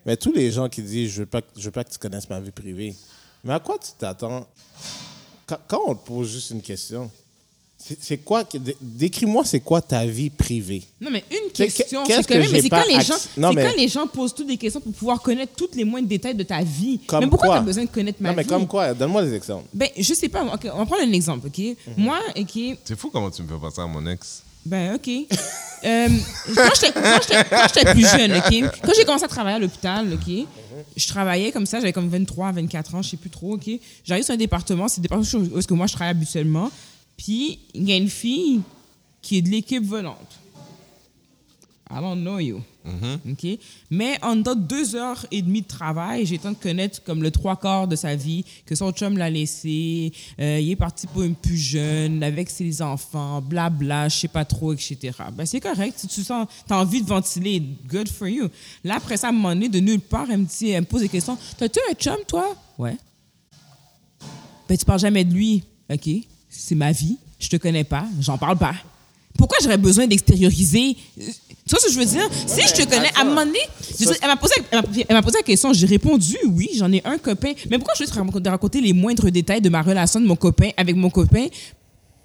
mais tous les gens qui disent je veux pas, que- je veux pas que tu connaisses ma vie privée, mais à quoi tu t'attends? Quand, quand on te pose juste une question, c'est quoi Décris-moi, c'est quoi ta vie privée? Non, mais une Qu'est- question, c'est quand que même, mais quand, les acc- gens, Non, c'est mais- quand les gens posent toutes des questions pour pouvoir connaître tous les moindres détails de ta vie. Comme mais pourquoi quoi? tu as besoin de connaître ma Non, mais vie? comme quoi? Donne-moi des exemples. Ben, je sais pas. OK, on va prendre un exemple, OK? Mhm. Moi, OK, C'est fou comment tu me fais passer à mon ex. ben, OK. Euh, quand j'étais plus jeune, OK? Quand j'ai commencé à travailler à l'hôpital, OK? Mhm. Je travaillais comme ça, j'avais comme 23, 24 ans, je sais plus trop, OK? J'arrive sur un département, c'est le département où est-ce que moi je travaille habituellement. Puis, il y a une fille qui est de l'équipe volante. I don't know you. OK? Mais en dedans deux heures et demie de travail, j'ai temps de connaître comme le trois quarts de sa vie, que son chum l'a laissé, euh, il est parti pour une plus jeune, avec ses enfants, blabla, je sais pas trop, etc. Ben, c'est correct. Si tu sens, as envie de ventiler, good for you. Là, après ça, à un moment donné, de nulle part, elle me, dit, elle me pose des questions. T'as-tu un chum, toi? Ouais. Ben, tu parles jamais de lui. OK, c'est ma vie. Je te connais pas. J'en parle pas. Pourquoi j'aurais besoin d'extérioriser? Tu vois ce que je veux dire? si je te connais, à un moment donné, je veux elle m'a posé, elle m'a- elle m'a posé la question, j'ai répondu oui, j'en ai un copain. Mais pourquoi je vais te raconter, raconter les moindres détails de ma relation de mon copain avec mon copain,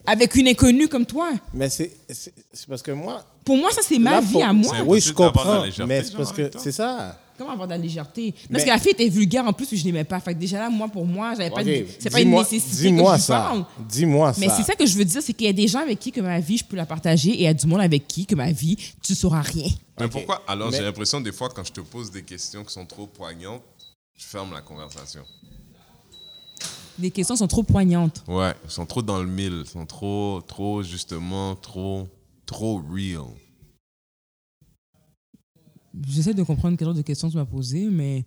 avec une inconnue comme toi? Mais c'est c'est- c'est parce que moi. Pour moi, ça, c'est ma là, vie à moi. Oui, je comprends. Mais c'est parce que c'est ça. Comment avoir de la légèreté? Parce Mais- que la fille était vulgaire en plus, puis je l'aimais pas. Fait que déjà là, moi, pour moi, j'avais pas de, c'est pas une nécessité que Dis-moi ça. Dis-moi ça. Mais c'est ça que je veux dire, c'est qu'il y a des gens avec qui que ma vie, je peux la partager et il y a du monde avec qui que ma vie, tu sauras rien. Mais pourquoi? Alors, Mais- j'ai l'impression, des fois, quand je te pose des questions qui sont trop poignantes, je ferme la conversation. Les questions sont trop poignantes. Ouais, ils sont trop dans le mille. Sont trop, trop, justement, trop, trop real. J'essaie de comprendre quel genre de questions tu m'as posé, mais.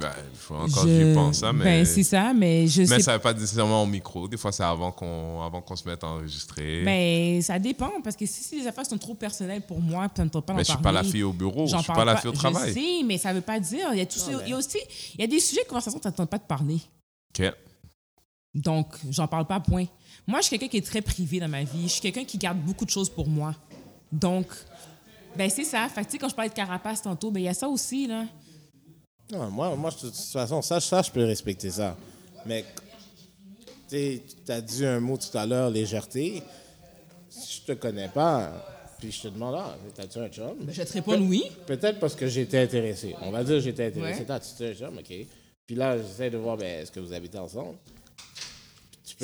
Ben, il faut encore que je... j'y pense, hein, mais... Ben, c'est ça, mais je Mais sais ça ne veut pas nécessairement au micro. Des fois, c'est avant qu'on avant qu'on se mette à enregistrer. Ben, ça dépend, parce que si, si les affaires sont trop personnelles pour moi, puis ça ne pas mais je suis parler, pas la fille au bureau. Je j'en suis parle pas la fille au Je travail. sais, mais ça veut pas dire. Il y a, tout ça- il y a aussi il y a des sujets de conversation que ça ne tente pas de parler. OK. Donc, j'en parle pas, point. Moi, je suis quelqu'un qui est très privé dans ma vie. Je suis quelqu'un qui garde beaucoup de choses pour moi. Donc, ben c'est ça. Fait que, tu sais, quand je parlais de carapace tantôt, ben il y a ça aussi, là. Non, moi, moi, je- de toute façon, ça, ça, je peux respecter ça. Mais, tu as dit un mot tout à l'heure, légèreté. Si je te connais pas, puis je te demande, ah, t'as-tu un chum? Ben, je te répondre oui. Peut-être parce que j'étais intéressé. On va dire que j'étais intéressé. Ouais. T'as-tu un chum? OK. Puis là, j'essaie de voir, ben, est-ce que vous habitez ensemble?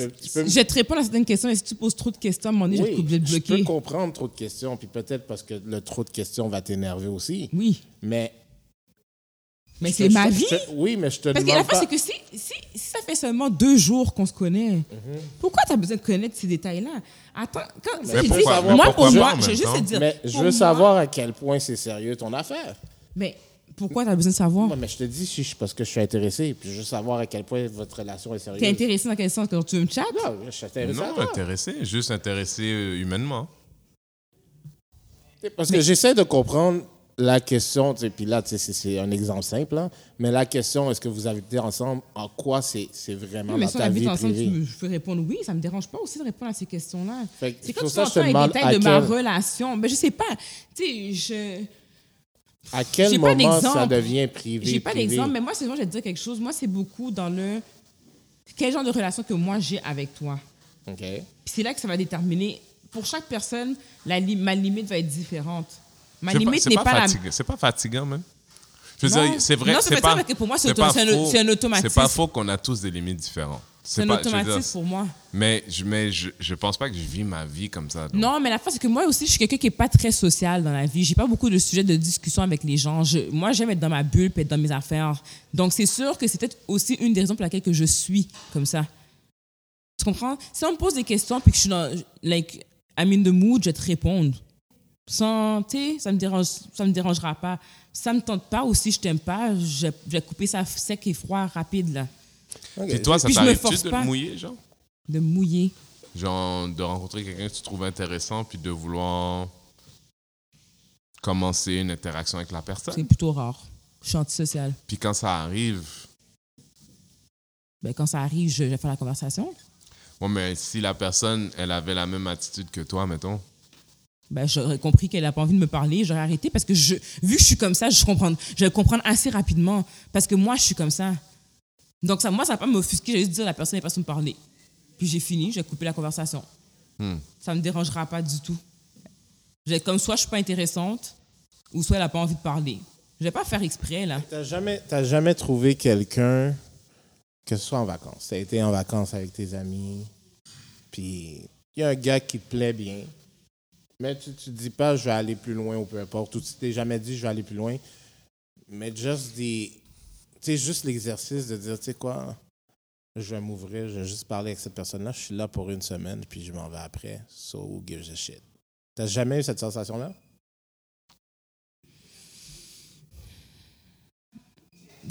Peux, tu peux, Je te répondre à certaines questions et si tu poses trop de questions, à un moment donné, je vais te oui, de je bloquer. peux comprendre trop de questions, puis peut-être parce que le trop de questions va t'énerver aussi. Oui, Mais. mais je c'est ma je vie. te- oui, mais je te Parce que demande la fois, pas. c'est que si, si, si ça fait seulement deux jours qu'on se connaît, pourquoi tu as besoin de connaître ces détails-là? Attends, quand, Mais j'ai dit- pourquoi- moi, pourquoi pour moi, je même juste te dire. Mais je veux moi- savoir à quel point c'est sérieux ton affaire. Mais Pourquoi tu as besoin de savoir? Mais je te dis si je- parce que je suis intéressé, puis je veux savoir à quel point votre relation est sérieuse. T'es intéressé dans quel sens? Quand tu veux me chat? Non, je suis intéressé à Non, toi. intéressé, juste intéressé euh, humainement. Parce que j'essaie de comprendre la question, puis là, c'est- un exemple simple, hein, mais la question, est-ce que vous habitez ensemble, en quoi c'est vraiment Oui, mais dans si on ta vie ensemble, privée? tu- je peux répondre oui, ça me dérange pas aussi de répondre à ces questions-là. C'est quand tu ça je te les détails de ma relation. Ben, je sais pas. Tu sais, je. À quel moment ça d'exemple. devient privé? J'ai pas d'exemple, mais moi, c'est moi, je vais te dire quelque chose. Moi, c'est beaucoup dans le. Quel genre de relation que moi j'ai avec toi? OK. Puis c'est là que ça va déterminer. Pour chaque personne, la li- ma limite va être différente. Ma limite n'est pas, pas, la. C'est pas fatigant, même. Je veux Non. dire, c'est vrai. Non, c'est pas pas, parce que pour moi, c'est un- faux. c'est un automatisme. C'est pas faux qu'on a tous des limites différentes. C'est un automatisme pour moi. Mais, je, mais je, je pense pas que je vis ma vie comme ça. donc. Non, mais la fois, c'est que moi aussi, je suis quelqu'un qui n'est pas très social dans la vie. J'ai pas beaucoup de sujets de discussion avec les gens. Je- moi, j'aime être dans ma bulle et être dans mes affaires. Donc, c'est sûr que c'est peut-être aussi une des raisons pour laquelle que je suis comme ça. Tu comprends? Si on me pose des questions puis que je suis dans, like, I'm in the mood, je vais te répondre. Sans, tu sais, ça me dérange, ça me dérangera pas. Si ça me tente pas ou si je t'aime pas, je, je vais couper ça sec et froid rapide, là. OK. Et toi, ça Puis t'arrive-tu de te mouiller, genre? De mouiller. Genre, de rencontrer quelqu'un que tu trouves intéressant, puis de vouloir commencer une interaction avec la personne? C'est plutôt rare. Je suis antisociale. Puis quand ça arrive, Ben, quand ça arrive, je, je vais faire la conversation. bon, mais si la personne, elle avait la même attitude que toi, mettons, ben, j'aurais compris qu'elle n'a pas envie de me parler, j'aurais arrêté parce que je, vu que je suis comme ça, je, comprends, je vais comprendre assez rapidement parce que moi, je suis comme ça. Donc, ça, moi, ça va pas m'offusquer, je vais juste dire à la personne, elle pas me parler. Puis j'ai fini, j'ai coupé la conversation. Hmm. Ça me dérangera pas du tout. Comme soit je suis pas intéressante ou soit elle n'a pas envie de parler. Je vais pas faire exprès, là. T'as jamais, t'as jamais trouvé quelqu'un, que ce soit en vacances, t'as été en vacances avec tes amis, puis il y a un gars qui te plaît bien, mais tu te dis pas je vais aller plus loin ou peu importe, ou tu t'es jamais dit je vais aller plus loin, mais juste des, tu sais, juste l'exercice de dire, tu sais quoi, je vais m'ouvrir, je vais juste parler avec cette personne-là, je suis là pour une semaine, puis je m'en vais après, so who gives a shit? T'as jamais eu cette sensation-là?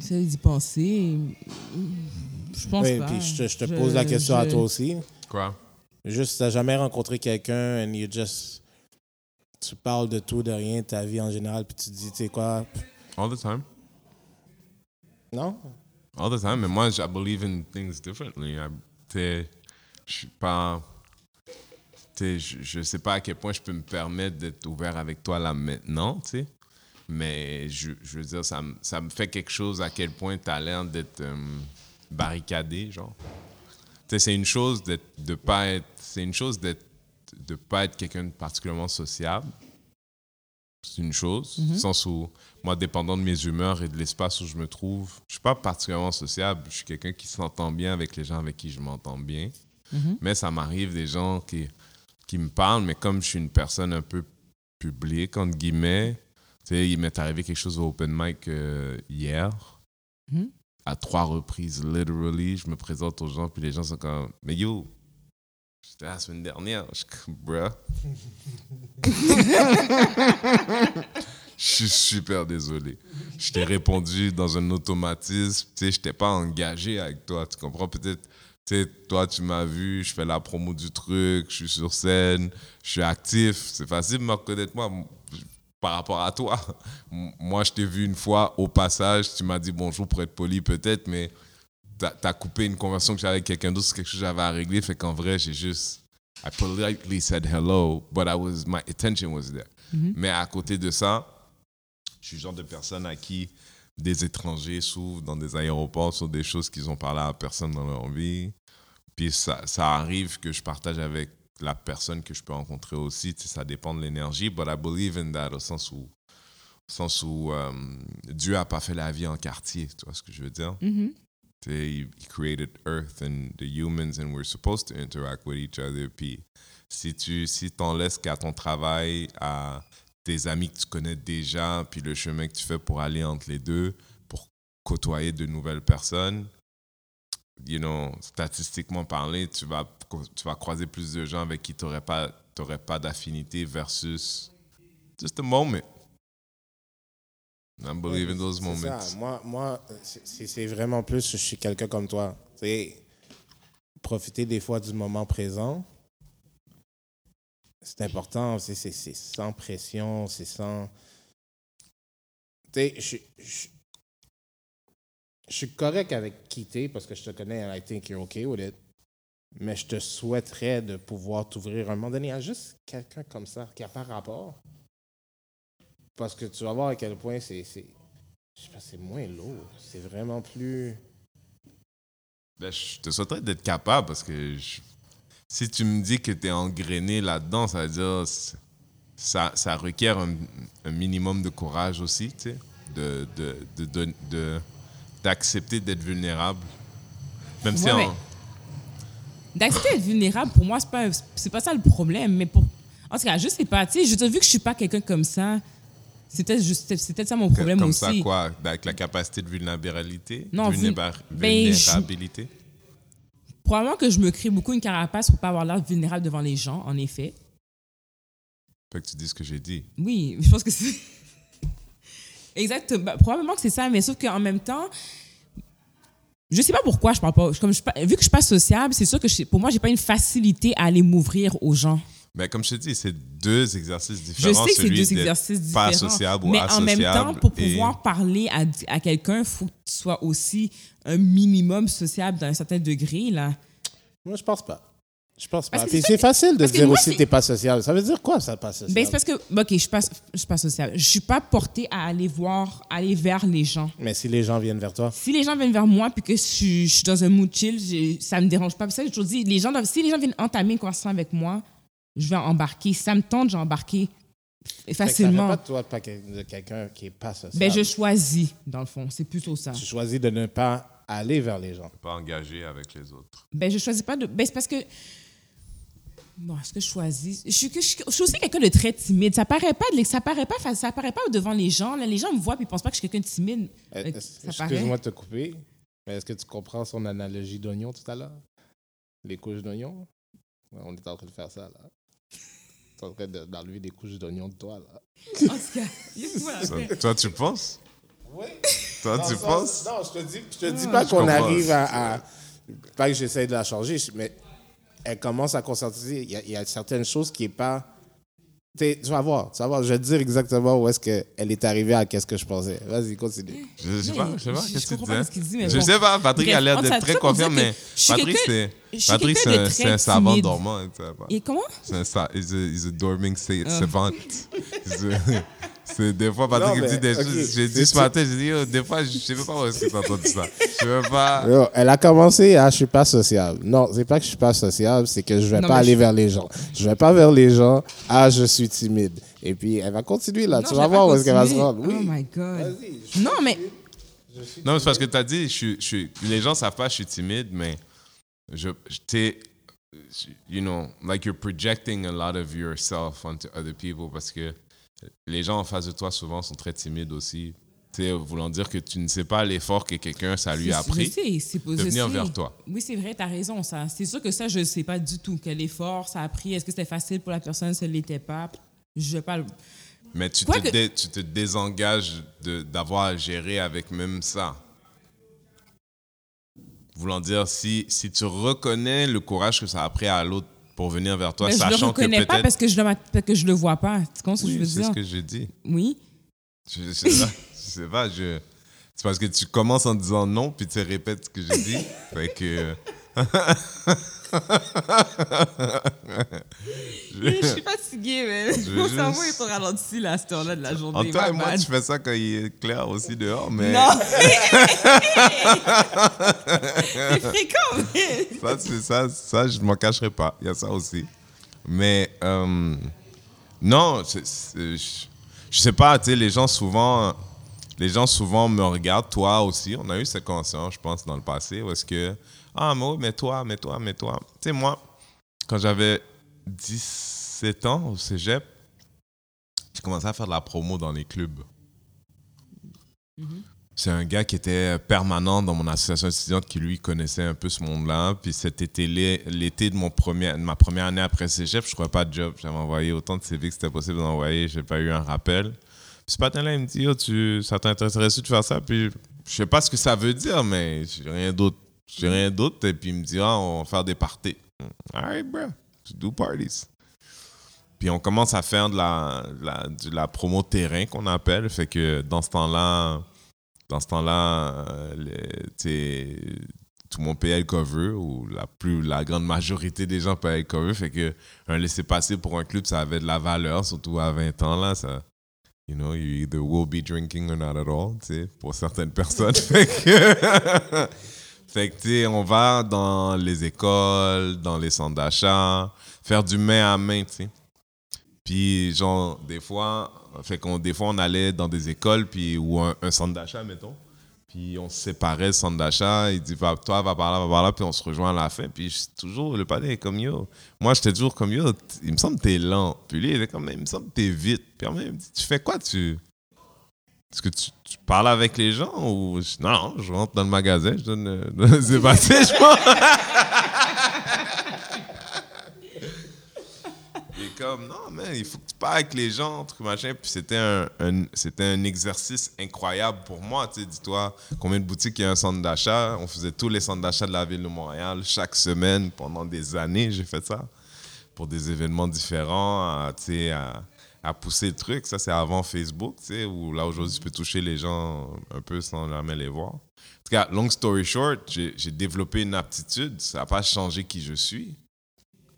C'est d'y penser. Je pense Oui, pas. puis je te, je te pose la question à toi aussi. quoi? Juste, t'as jamais rencontré quelqu'un and you just. Tu parles de tout, de rien, de ta vie en général, puis tu te dis, tu sais quoi, All the time. Non? All the time. Mais moi, I believe in things differently. Je suis pas. Je, sais pas à quel point je peux me permettre d'être ouvert avec toi là maintenant, tu. Mais je, veux dire, ça, ça me fait quelque chose à quel point tu as l'air d'être euh, barricadé, genre. C'est une chose de pas être. C'est une chose d'être, de pas être quelqu'un de particulièrement sociable. C'est une chose, Mhm. au sens où, moi, dépendant de mes humeurs et de l'espace où je me trouve, je suis pas particulièrement sociable. Je suis quelqu'un qui s'entend bien avec les gens avec qui je m'entends bien. Mhm. Mais ça m'arrive des gens qui, qui me parlent, mais comme je suis une personne un peu publique, entre guillemets, tu sais, il m'est arrivé quelque chose au open mic euh, hier. Mhm. À trois reprises, literally, je me présente aux gens, puis les gens sont comme, mais yo, j'étais la semaine dernière. Je bruh. Je suis super désolé. Je t'ai répondu dans un automatisme. Tu sais, je t'ai pas engagé avec toi. Tu comprends? Peut-être. Tu sais, toi, tu m'as vu, je fais la promo du truc, je suis sur scène, je suis actif. C'est facile de me reconnaître moi par rapport à toi. Moi, je t'ai vu une fois au passage, tu m'as dit bonjour pour être poli peut-être, mais t'as as coupé une conversation que j'avais avec quelqu'un d'autre, c'est quelque chose que j'avais à régler. Fait qu'en vrai, j'ai juste. I politely said hello, but I was, my attention was there. Mais à côté de ça, je suis le genre de personne à qui des étrangers s'ouvrent dans des aéroports sur des choses qu'ils ont parlé à personne dans leur vie. Puis ça, ça arrive que je partage avec la personne que je peux rencontrer aussi. Tu sais, ça dépend de l'énergie, but I believe in that au sens où, au sens où euh, Dieu a pas fait la vie en quartier. Tu vois ce que je veux dire? Mhm. Sais, He, he created Earth and the humans and we're supposed to interact with each other. Puis si tu si t'en laisses qu'à ton travail, à tes amis que tu connais déjà, puis le chemin que tu fais pour aller entre les deux, pour côtoyer de nouvelles personnes, you know, statistiquement parlé, tu vas, croiser plus de gens avec qui tu n'aurais pas, t'aurais pas d'affinité versus just a moment. I believe in those C'est moments. ça. Moi, moi c'est c'est vraiment plus, je suis quelqu'un comme toi. Sais, profiter des fois du moment présent. C'est important. C'est c'est- c'est sans pression, c'est sans. Tu sais, je, je, je suis correct avec quitter parce que je te connais and I think you're okay with it. Mais je te souhaiterais de pouvoir t'ouvrir un moment donné à juste quelqu'un comme ça qui n'a pas rapport. Parce que tu vas voir à quel point c'est. c'est- je sais pas, c'est moins lourd. C'est vraiment plus. Ben, je te souhaiterais d'être capable parce que je- si tu me dis que tu es engrainé là-dedans, ça veut dire ça, ça requiert un, un minimum de courage aussi, tu sais, de, de, de, de- de- d'accepter d'être vulnérable. Même si Ouais, D'accepter d'être vulnérable, pour moi, c'est pas, c'est pas ça le problème. Mais pour. En tout cas, je sais pas. Tu sais, je te vu que je suis pas quelqu'un comme ça. C'est peut-être juste- c'est peut-être ça mon problème comme aussi. ça, quoi, avec la capacité de vulnérabilité, Non, vul- vulnéra- ben, je- vulnérabilité. Probablement que je me crée beaucoup une carapace pour pas avoir l'air vulnérable devant les gens, en effet. Fait que tu dis ce que j'ai dit. Oui, je pense que c'est. Exactement. Bah, probablement que c'est ça, mais sauf qu'en même temps, je sais pas pourquoi je parle pas. Comme je, vu que je suis pas sociable, c'est sûr que je- pour moi, j'ai pas une facilité à aller m'ouvrir aux gens. Mais comme je te dis, c'est deux exercices Je différents. sais que c'est celui deux exercices Pas différents. associable ou mais en même temps, pour et- pouvoir parler à, à quelqu'un, il faut que tu sois aussi un minimum sociable d'un certain degré. Là. Moi, je pense pas. Je pense pas. Parce que Puis c'est facile de parce que dire moi, aussi que t'es pas social. Ça veut dire quoi, ça, pas social? Ben, c'est parce que, OK, je suis pas, je suis pas sociable. Je suis pas portée à aller voir, aller vers les gens. Mais si les gens viennent vers toi, Si les gens viennent vers moi puis que je suis, je suis dans un mood chill, j'ai- ça me dérange pas. Puis ça, j'ai toujours dit, les gens doivent- si les gens viennent entamer une conversation avec moi, je vais embarquer. Si ça me tente, j'ai embarqué Fait que Ça facilement. fait pas de toi de quelqu'un qui est pas social. Ben, je choisis, dans le fond. C'est plutôt ça. Tu choisis de ne pas aller vers les gens. pas engagé avec les autres. Ben, je choisis pas de. Ben, c'est parce que. Bon, est-ce que je choisis? Je suis, que- je suis- je suis aussi quelqu'un de très timide. Ça paraît pas, ça paraît pas, ça paraît pas devant les gens. là. Les gens me voient et ils pensent pas que je suis quelqu'un de timide. Euh. Excuse-moi de te couper, mais est-ce que tu comprends son analogie d'oignon tout à l'heure? Les couches d'oignon? On est en train de faire ça, là. En train de- d'enlever des couches d'oignon de toi, là. Ça- toi, tu penses? Oui. Toi, tu penses? Non, je te dis, je te dis Ah. pas qu'on arrive à, à- Pas que j'essaie de la changer, mais elle commence à conscientiser. Il y y a certaines choses qui est pas. Tu vas voir, tu vas voir. Je vais te dire exactement où est-ce qu'elle est arrivée à qu'est-ce que je pensais. Vas-y, continue. Je sais Mais pas, je sais pas, je- qu'est-ce je que tu comprends pas ce qu'il dit, mais Je bon. sais pas, Patrick Bref, a l'air d'être très confiant, mais je Patrick, c'est je Patrick, c'est un, savant dormant. sais. Et comment? C'est un sa- he's a, he's a dorming sa- savant. C'est- des fois, Patrick Non, il me dit mais, des choses. J'ai dit ce matin, j'ai dit, Yo, des fois, je sais même pas où est-ce que t'as entendu ça. Je veux pas. Yo, elle a commencé à je suis pas sociable. Non, c'est pas que je suis pas sociable, c'est que je vais Non, pas mais aller je- vers les gens. Je vais pas vers les gens. Ah, je suis timide. Et puis elle va continuer là. Non, tu vas vais voir où est-ce qu'elle va se rendre. Oui. Oh my God. Non, mais Non, mais c'est parce que tu as dit, je suis, je suis- les gens savent pas, je suis timide, mais je, je- t'es, you know, like you're projecting a lot of yourself onto other people parce que les gens en face de toi souvent sont très timides aussi. Tu sais, voulant dire que tu ne sais pas l'effort que quelqu'un ça lui a pris sais, de venir sais. vers toi. Oui, c'est vrai, tu as raison. Ça. C'est sûr que ça, je ne sais pas du tout. Quel effort ça a pris. Est-ce que c'était facile pour la personne, ça ne l'était pas? Je vais pas le- Mais tu Quoi te, que- dé- tu te désengages d'avoir à gérer avec même ça. Voulant dire, si, si tu reconnais le courage que ça a pris à l'autre pour venir vers toi, Mais je le sachant que reconnais pas parce que je le, que je le vois pas. Tu comprends ce que Oui, je veux c'est dire? ce que j'ai dit. Oui. Je, je sais pas. je sais pas, je... C'est parce que tu commences en disant non, puis tu répètes ce que j'ai dit. fait que... Je suis fatiguée, mais mon juste- cerveau est au ralenti là, à cette heure-là de la journée. En toi et moi, tu fais ça quand il est clair aussi dehors, mais Non! c'est fréquent, mais... ça, c'est ça, ça, je m'en cacherai pas. Il y a ça aussi. Mais euh, non, je, je sais pas, tu sais, les gens souvent, les gens souvent me regardent, toi aussi. On a eu cette conversation, je pense, dans le passé, où est-ce que ah mais oui, mais toi, mais toi, mais toi. Tu sais, moi, quand j'avais 17 ans au cégep, j'ai commencé à faire de la promo dans les clubs. C'est un gars qui était permanent dans mon association étudiante qui, lui, connaissait un peu ce monde-là. Puis cet été, l'été de, mon premier, de ma première année après cégep, je ne trouvais pas de job. J'avais envoyé autant de CV que c'était possible d'envoyer. Je n'ai pas eu un rappel. Puis ce matin-là, il me dit, yo, tu, ça t'intéresserait de faire ça? Puis je sais pas ce que ça veut dire, mais j'ai rien d'autre. J'ai rien d'autre. Et puis il me dit, ah, on va faire des parties. Alright, bro. To do parties. Puis on commence à faire de la, de la, promo terrain qu'on appelle. Fait que dans ce temps-là, dans ce temps-là, euh, tout le monde payait le cover, ou la, plus, la grande majorité des gens payaient cover. Fait que un laisser-passer pour un club, ça avait de la valeur, surtout à 20 ans. Là, ça, you know, you either will be drinking or not at all, pour certaines personnes. fait que, fait que, on va dans les écoles, dans les centres d'achat, faire du main à main, tu sais. Puis, genre, des fois, fait qu'on, des fois, on allait dans des écoles, puis, ou un, un centre d'achat, mettons. Puis, on se séparait le centre d'achat. Il dit, va, toi, va par là, va par là, puis on se rejoint à la fin. Puis, toujours, le palais est comme yo. Moi, j'étais toujours comme yo, il me semble que t'es lent. Puis, lui, il était comme, il me semble que t'es vite. Puis, il me dit, tu fais quoi, tu? Est-ce que tu, parles avec les gens ou. Non, je rentre dans le magasin, je donne. euh, C'est passé, je pense. Est comme, non, mais il faut que tu parles avec les gens, truc machin. Puis c'était un, c'était un exercice incroyable pour moi. Tu sais, dis-toi, combien de boutiques il y a un centre d'achat? On faisait tous les centres d'achat de la ville de Montréal. Chaque semaine, pendant des années, j'ai fait ça. Pour des événements différents, à, tu sais, à pousser le truc. Ça, c'est avant Facebook, tu sais, où là, aujourd'hui, tu peux toucher les gens un peu sans jamais les voir. En tout cas, long story short, j'ai développé une aptitude. Ça n'a pas changé qui je suis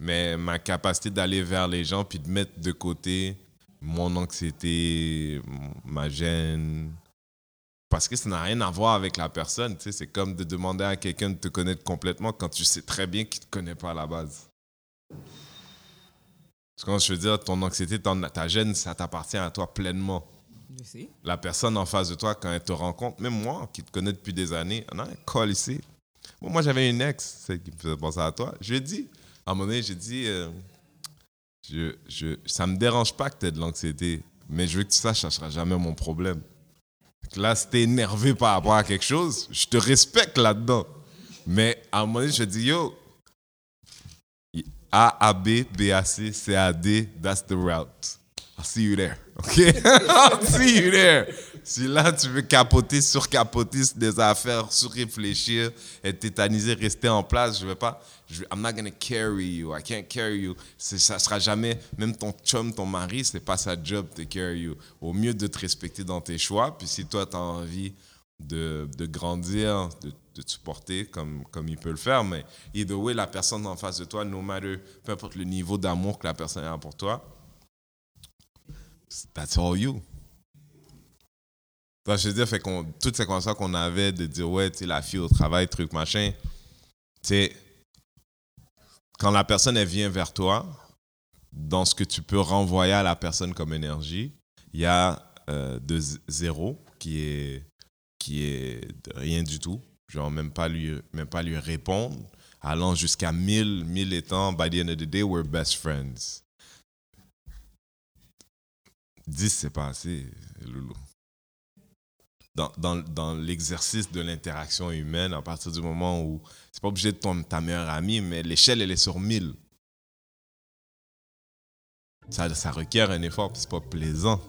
mais ma capacité d'aller vers les gens puis de mettre de côté mon anxiété, ma gêne. Parce que ça n'a rien à voir avec la personne. tu sais, C'est comme de demander à quelqu'un de te connaître complètement quand tu sais très bien qu'il ne te connaît pas à la base. Que quand je veux dire, ton anxiété, ton- ta gêne, ça t'appartient à toi pleinement. Je sais. La personne en face de toi, quand elle te rencontre, même moi qui te connais depuis des années, on a un call ici. Bon, moi, j'avais une ex, celle qui me faisait penser à toi. Je lui ai dit, à un moment donné, j'ai dit, euh, je, je, ça me dérange pas que tu aies de l'anxiété, mais je veux que tu saches, ça ne sera jamais mon problème. Là, si t'es énervé par rapport à quelque chose, je te respecte là-dedans. Mais à un moment donné, je dis, yo, A, A, B, B, A, C, C, A, D, that's the route. I'll see you there. OK? I'll see you there. Si là, tu veux capoter, surcapoter sur des affaires, surréfléchir, être tétanisé, rester en place, je vais pas. I'm not gonna carry you. I can't carry you. Ça sera jamais, même ton chum, ton mari, c'est pas sa job de carry you. Au mieux de te respecter dans tes choix. Puis si toi, tu as envie de, de grandir, de, de te supporter comme, comme il peut le faire, mais either way, la personne en face de toi, no peu importe le niveau d'amour que la personne a pour toi, that's all you. Donc, je veux dire, fait toutes ces conversations qu'on avait de dire, ouais, tu la fille au travail, truc, machin, tu quand la personne, elle vient vers toi, dans ce que tu peux renvoyer à la personne comme énergie, il y a euh, de zéro qui est, qui est rien du tout. Genre, même pas lui, même pas lui répondre, allant jusqu'à 1000, 1000 étant, by the end of the day, we're best friends. 10, c'est pas assez, loulou. Dans, dans, dans l'exercice de l'interaction humaine, à partir du moment où c'est pas obligé de ton, ta meilleure amie, mais l'échelle, elle est sur 1000. Ça, ça requiert un effort, c'est pas plaisant.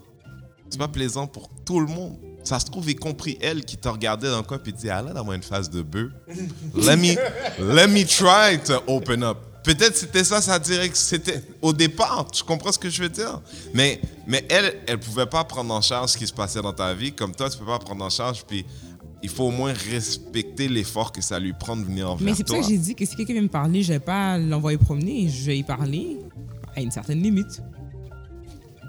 C'est pas plaisant pour tout le monde. Ça se trouve, y compris elle qui t'a regardé dans le coin puis dit Ah là, dans moi une phase de bœuf. Let me, let me try to open up. Peut-être c'était ça sa direction. C'était au départ, tu comprends ce que je veux dire? Mais, mais elle, elle pouvait pas prendre en charge ce qui se passait dans ta vie. Comme toi, tu peux pas prendre en charge. Puis il faut au moins respecter l'effort que ça lui prend de venir Mais vers c'est pour ça que j'ai dit que si quelqu'un vient me parler, je vais pas l'envoyer promener, je vais y parler à une certaine limite.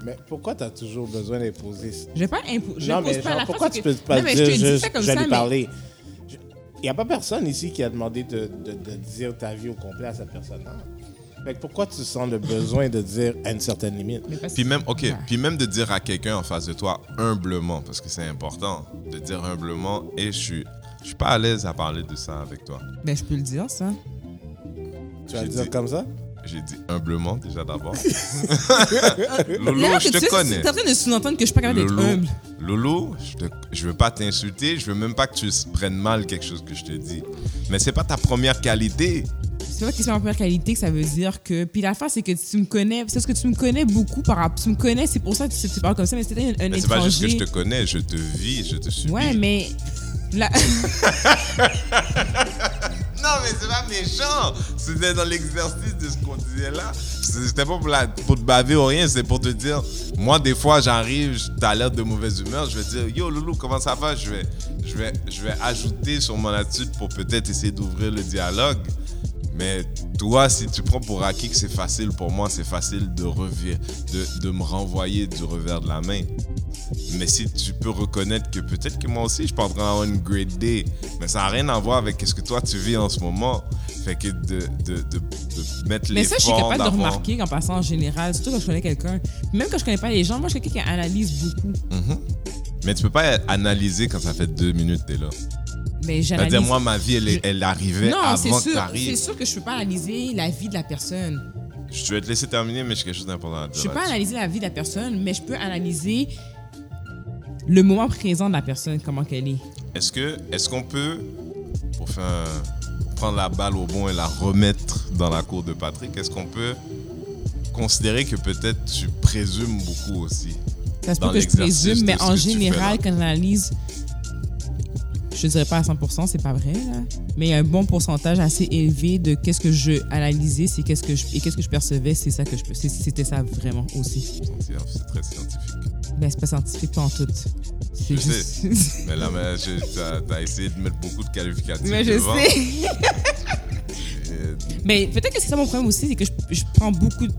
Mais pourquoi tu as toujours besoin d'imposer Je vais pas imposer. Je Non, impose mais pas genre, la pourquoi tu c'est peux que- pas Non, dire je juste, ça comme je vais ça, lui mais- parler Il n'y a pas personne ici qui a demandé de, de- de dire ta vie au complet à cette personne-là. Fait que pourquoi tu sens le besoin de dire à une certaine limite? Puis même, ok, Ouais. puis même de dire à quelqu'un en face de toi humblement, parce que c'est important, de dire humblement, et je suis, je suis pas à l'aise à parler de ça avec toi. Ben, je peux le dire, ça. Tu vas le dire dit- comme ça? J'ai dit humblement déjà d'abord. Loulou, que je te connais. T'es en train de sous-entendre que je suis pas capable d'être humble. Loulou, je, te- je veux pas t'insulter, je veux même pas que tu prennes mal quelque chose que je te dis. Mais c'est pas ta première qualité. c'est pas que c'est ma première qualité que ça veut dire que. Puis la fin, c'est que tu me connais. C'est parce que tu me connais beaucoup par rapport. Tu me connais, c'est pour ça que tu, tu parles comme ça, mais c'était un, un Mais étranger. c'est pas juste que je te connais, je te vis, je te suis. Ouais, mais. La... Non, mais c'est pas méchant. C'était dans l'exercice de ce qu'on disait là. C'était pas pour, te baver ou rien, c'est pour te dire. Moi, des fois, j'arrive, t'as l'air de mauvaise humeur, je vais dire Yo, Loulou, comment ça va? Je vais, je, vais, je vais ajouter sur mon attitude pour peut-être essayer d'ouvrir le dialogue. Mais toi, si tu prends pour acquis que c'est facile pour moi, c'est facile de, revir, de, de me renvoyer du revers de la main. Mais si tu peux reconnaître que peut-être que moi aussi, je peux avoir une great day, mais ça n'a rien à voir avec ce que toi tu vis en ce moment. Fait que de, de, de, de mettre les Mais ça, je suis capable de remarquer qu'en passant en général, surtout quand je connais quelqu'un, même quand je connais pas les gens, moi, je suis quelqu'un qui analyse beaucoup. Mais tu peux pas analyser quand ça fait deux minutes que t'es là. Mais C'est-à-dire, j'analyse. moi, ma vie, elle, Je- elle arrivait Non, c'est avant que sûr, c'est t'arrives. sûr que je peux pas analyser la vie de la personne. Je vais te laisser terminer, mais j'ai quelque chose d'important à dire. Je peux pas analyser la vie de la personne, mais je peux analyser le moment présent de la personne, comment qu'elle est. Est-ce que est-ce qu'on peut, pour faire un- prendre la balle au bon et la remettre dans la cour de Patrick, est-ce qu'on peut considérer que peut-être tu présumes beaucoup aussi Ça se peut que je présume, mais en que général, quand on analyse, je dirais pas à 100%, c'est pas vrai, là. Mais il y a un bon pourcentage assez élevé de qu'est-ce que je analysais, c'est qu'est-ce que je, et qu'est-ce que je percevais, c'est ça que je, c'était ça vraiment aussi. C'est très scientifique. Ben, c'est pas scientifique, pas en tout. Je juste. Mais là, mais t'as as essayé de mettre beaucoup de qualificatifs. Mais je devant. sais. Mais peut-être que c'est ça mon problème aussi, c'est que je, je prends beaucoup. de-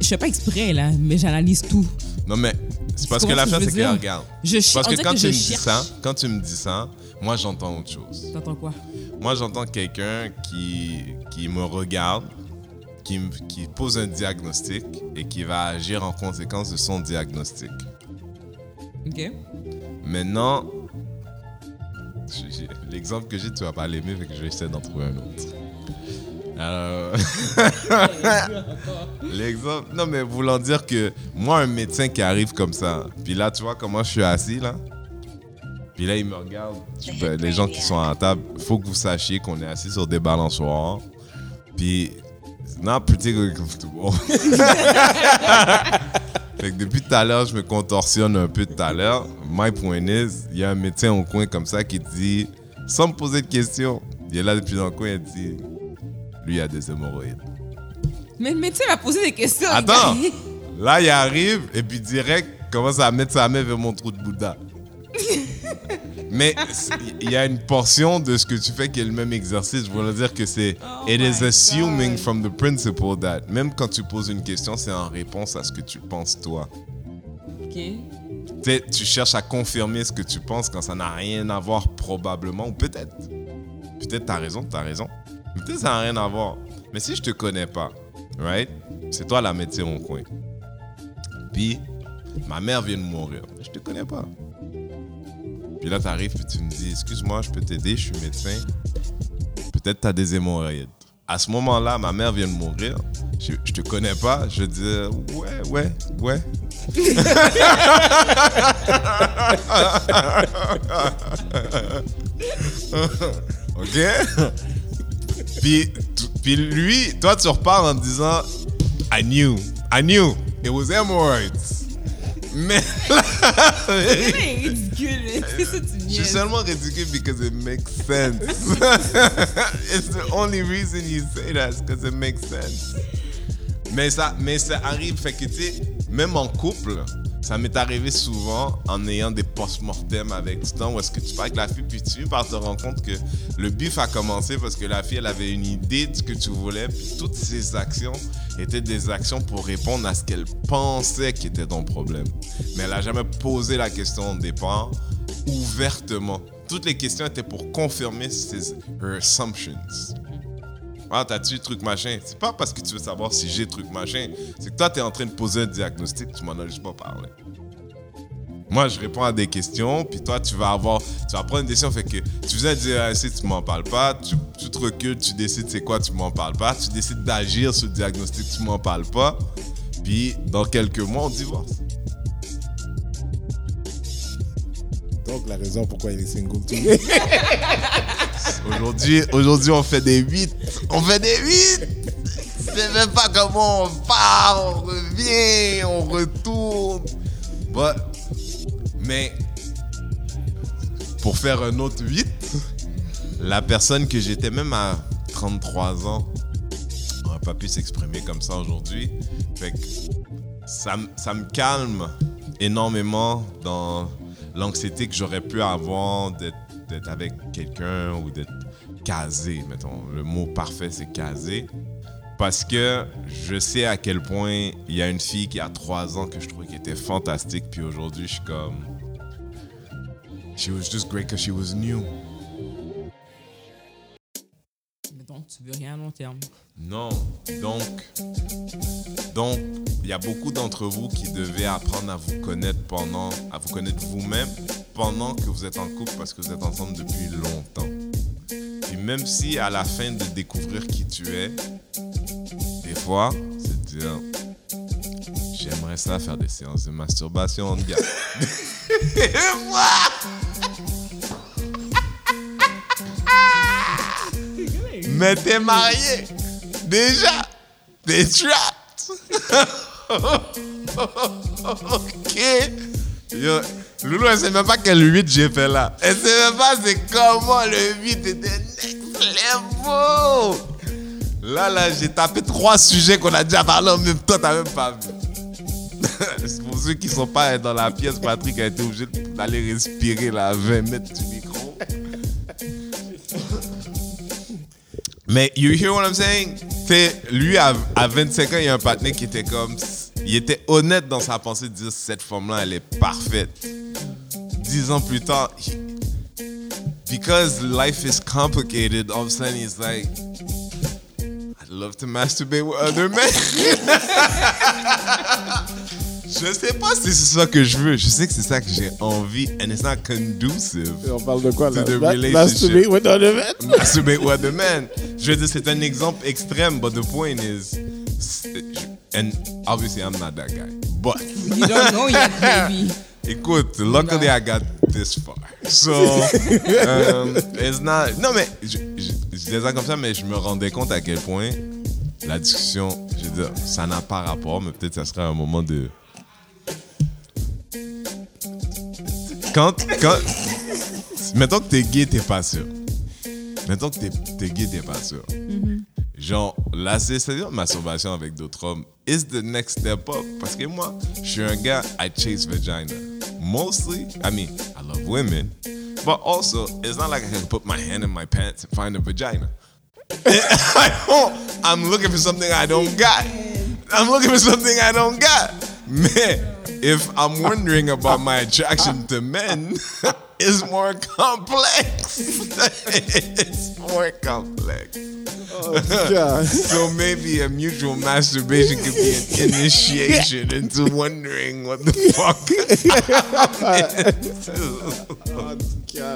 Je fais pas exprès, là, mais j'analyse tout. Non, mais c'est parce que l'affaire, c'est que, regarde. Je Parce que quand que tu me dis ça, quand tu me dis ça, moi, j'entends autre chose. T'entends quoi? Moi, j'entends quelqu'un qui, qui me regarde, qui, qui pose un diagnostic et qui va agir en conséquence de son diagnostic. Ok. Maintenant, l'exemple que j'ai, tu vas pas l'aimer, fait que je vais essayer d'en trouver un autre. Alors, l'exemple, non mais voulant dire que moi, un médecin qui arrive comme ça, puis là, tu vois comment je suis assis là, puis là, il me regarde, je peux- les gens qui sont à la table, faut que vous sachiez qu'on est assis sur des balançoires, puis not particularly comfortable. Fait que depuis tout à l'heure, je me contorsionne un peu tout à l'heure. My point is, il y a un médecin au coin comme ça qui dit, sans me poser de questions, il est là depuis dans le coin, il dit, lui, il a des hémorroïdes. Mais le médecin m'a posé des questions. Attends, là, il arrive et puis direct, commence à mettre sa main vers mon trou de Bouddha. Mais il y a une portion de ce que tu fais qui est le même exercice. Je voulais dire que c'est Oh it is assuming God. from the principle that même quand tu poses une question, c'est en réponse à ce que tu penses toi. Ok. Tu sais, tu cherches à confirmer ce que tu penses quand ça n'a rien à voir probablement ou peut-être. Peut-être t'as raison, t'as raison. Peut-être ça n'a rien à voir. Mais si je te connais pas, right? C'est toi la médecin au coin. Puis ma mère vient de mourir. Je te connais pas. Puis là t'arrives puis tu me dis excuse-moi, je peux t'aider, je suis médecin. Peut-être t'as des hémorroïdes. À ce moment-là, ma mère vient de mourir. Je, te connais pas. Je dis ouais, ouais, ouais. OK? puis, tu- lui, toi, tu repars en disant I knew, I knew, it was hemorrhoids. Mais C'est ridicule, seulement ridicule because it makes sense. It's the only reason you say that, because it makes sense. Mais ça, mais ça arrive, fait que tu sais, même en couple, ça m'est arrivé souvent en ayant des post-mortem avec du temps où est-ce que tu parles avec la fille, puis tu par te rendre compte que le bif a commencé parce que la fille, elle avait une idée de ce que tu voulais, puis toutes ses actions étaient des actions pour répondre à ce qu'elle pensait qui était ton problème. Mais elle n'a jamais posé la question au départ ouvertement. Toutes les questions étaient pour confirmer ses assumptions. Ah, t'as-tu truc machin? C'est pas parce que tu veux savoir si j'ai truc machin. C'est que toi, t'es en train de poser un diagnostic, tu m'en as juste pas parlé. Moi, je réponds à des questions, puis toi, tu vas avoir, tu vas prendre une décision, fait que tu faisais un diagnostic, tu m'en parles pas, tu, tu te recules, tu décides c'est quoi, tu m'en parles pas, tu décides d'agir sur le diagnostic, tu m'en parles pas, puis dans quelques mois, on divorce. Donc, la raison pourquoi il est single today. Aujourd'hui, on fait des 8. On fait des 8. Je sais même pas comment on part, on revient, on retourne. Mais pour faire un autre 8, la personne que j'étais même à 33 ans n'aurait pas pu s'exprimer comme ça aujourd'hui. Fait que ça, me calme énormément dans l'anxiété que j'aurais pu avoir d'être avec quelqu'un ou d'être casé, mettons. Le mot parfait, c'est casé. Parce que je sais à quel point il y a une fille qui a 3 ans que je trouvais qui était fantastique, puis aujourd'hui, je suis comme... She was just great because she was new. Mais donc, tu veux rien à long terme. Non. Donc, donc, il y a beaucoup d'entre vous qui devaient apprendre à vous connaître pendant, à vous connaître vous-même pendant que vous êtes en couple parce que vous êtes ensemble depuis longtemps. Même si à la fin de découvrir qui tu es, des fois, c'est de dire, j'aimerais ça faire des séances de masturbation en gars. Mais t'es marié. Déjà. T'es trapped. ok. Yo, Loulou, elle sait même pas quel 8 j'ai fait là. Elle sait même pas c'est comment le 8 était Là, là, j'ai tapé trois sujets qu'on a déjà parlé en même temps, t'as même pas vu. Pour ceux qui sont pas dans la pièce, Patrick a été obligé d'aller respirer là, à 20 mètres du micro. Mais you hear what I'm saying? T'sais, lui, à, à 25 ans, il y a un partenaire qui était comme. Il était honnête dans sa pensée de dire cette femme-là, elle est parfaite. Dix ans plus tard, because life is complicated, all of a sudden he's like, I'd love to masturbate with other men. je sais pas si c'est ça que je veux. Je sais que c'est ça que j'ai envie, and it's not conducive. Et on parle de quoi là? To the Ma- relationship. Masturbate with other men? masturbate with the man. Je veux dire, c'est un exemple extrême, but the point is, and obviously I'm not that guy. But, You don't know yet, baby. Écoute, luckily I got this far. So, um, it's not. Non, mais je, je, je disais ça comme ça, mais je me rendais compte à quel point la discussion, je veux dire, ça n'a pas rapport, mais peut-être ça serait un moment de. Quand. quand mettons que t'es gay, t'es pas sûr. Mettons que t'es t'es gay, t'es pas sûr. Genre, la c'est-à-dire masturbation avec d'autres hommes is the next step up? Parce que moi, je suis un gars, I chase vagina. Mostly, I mean, I love women. But also, it's not like I can put my hand in my pants and find a vagina. I don't, I'm looking for something I don't got. I'm looking for something I don't got. Mais if I'm wondering about my attraction to men, it's more complex. it's more complex. Oh, yeah. So maybe a mutual masturbation could be an initiation into wondering what the fuck.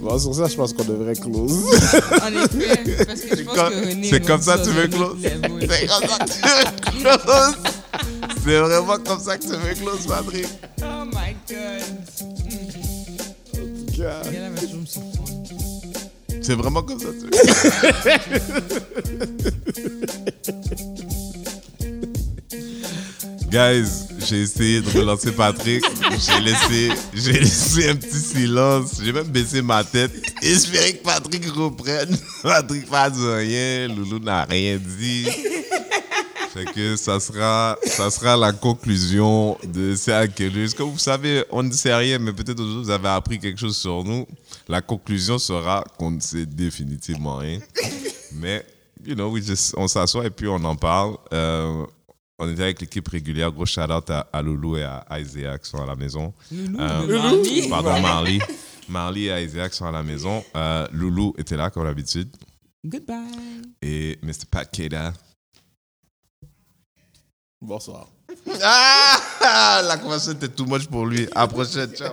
Bon, sur ça, je pense qu'on devrait close. En effet, parce que je pense que René... c'est comme ça que tu veux close? C'est comme ça que tu veux close. C'est vraiment comme ça que tu veux close, Patrick. Oh my God. Oh, yeah. Regarde, C'est vraiment comme ça tu. Guys, j'ai essayé de relancer Patrick. J'ai laissé, j'ai laissé un petit silence. J'ai même baissé ma tête. Espérer que Patrick reprenne. Patrick dit rien. Loulou n'a rien dit. Fait que ça sera, ça sera la conclusion de Serial Killers. Comme vous savez, on ne sait rien, mais peut-être aujourd'hui vous avez appris quelque chose sur nous. La conclusion sera qu'on ne sait définitivement rien. Mais, you know, we just, on s'assoit et puis on en parle. Euh, on était avec l'équipe régulière. Gros shout-out à, à Loulou et à Isaac qui sont à la maison. Loulou, Euh. Pardon, Marley. Marley et Isaac sont à la maison. Euh, Loulou était là comme d'habitude. Goodbye. Et Mr. Pat Keda. Bonsoir. Ah! La conversation était too much pour lui. À prochaine. Ciao.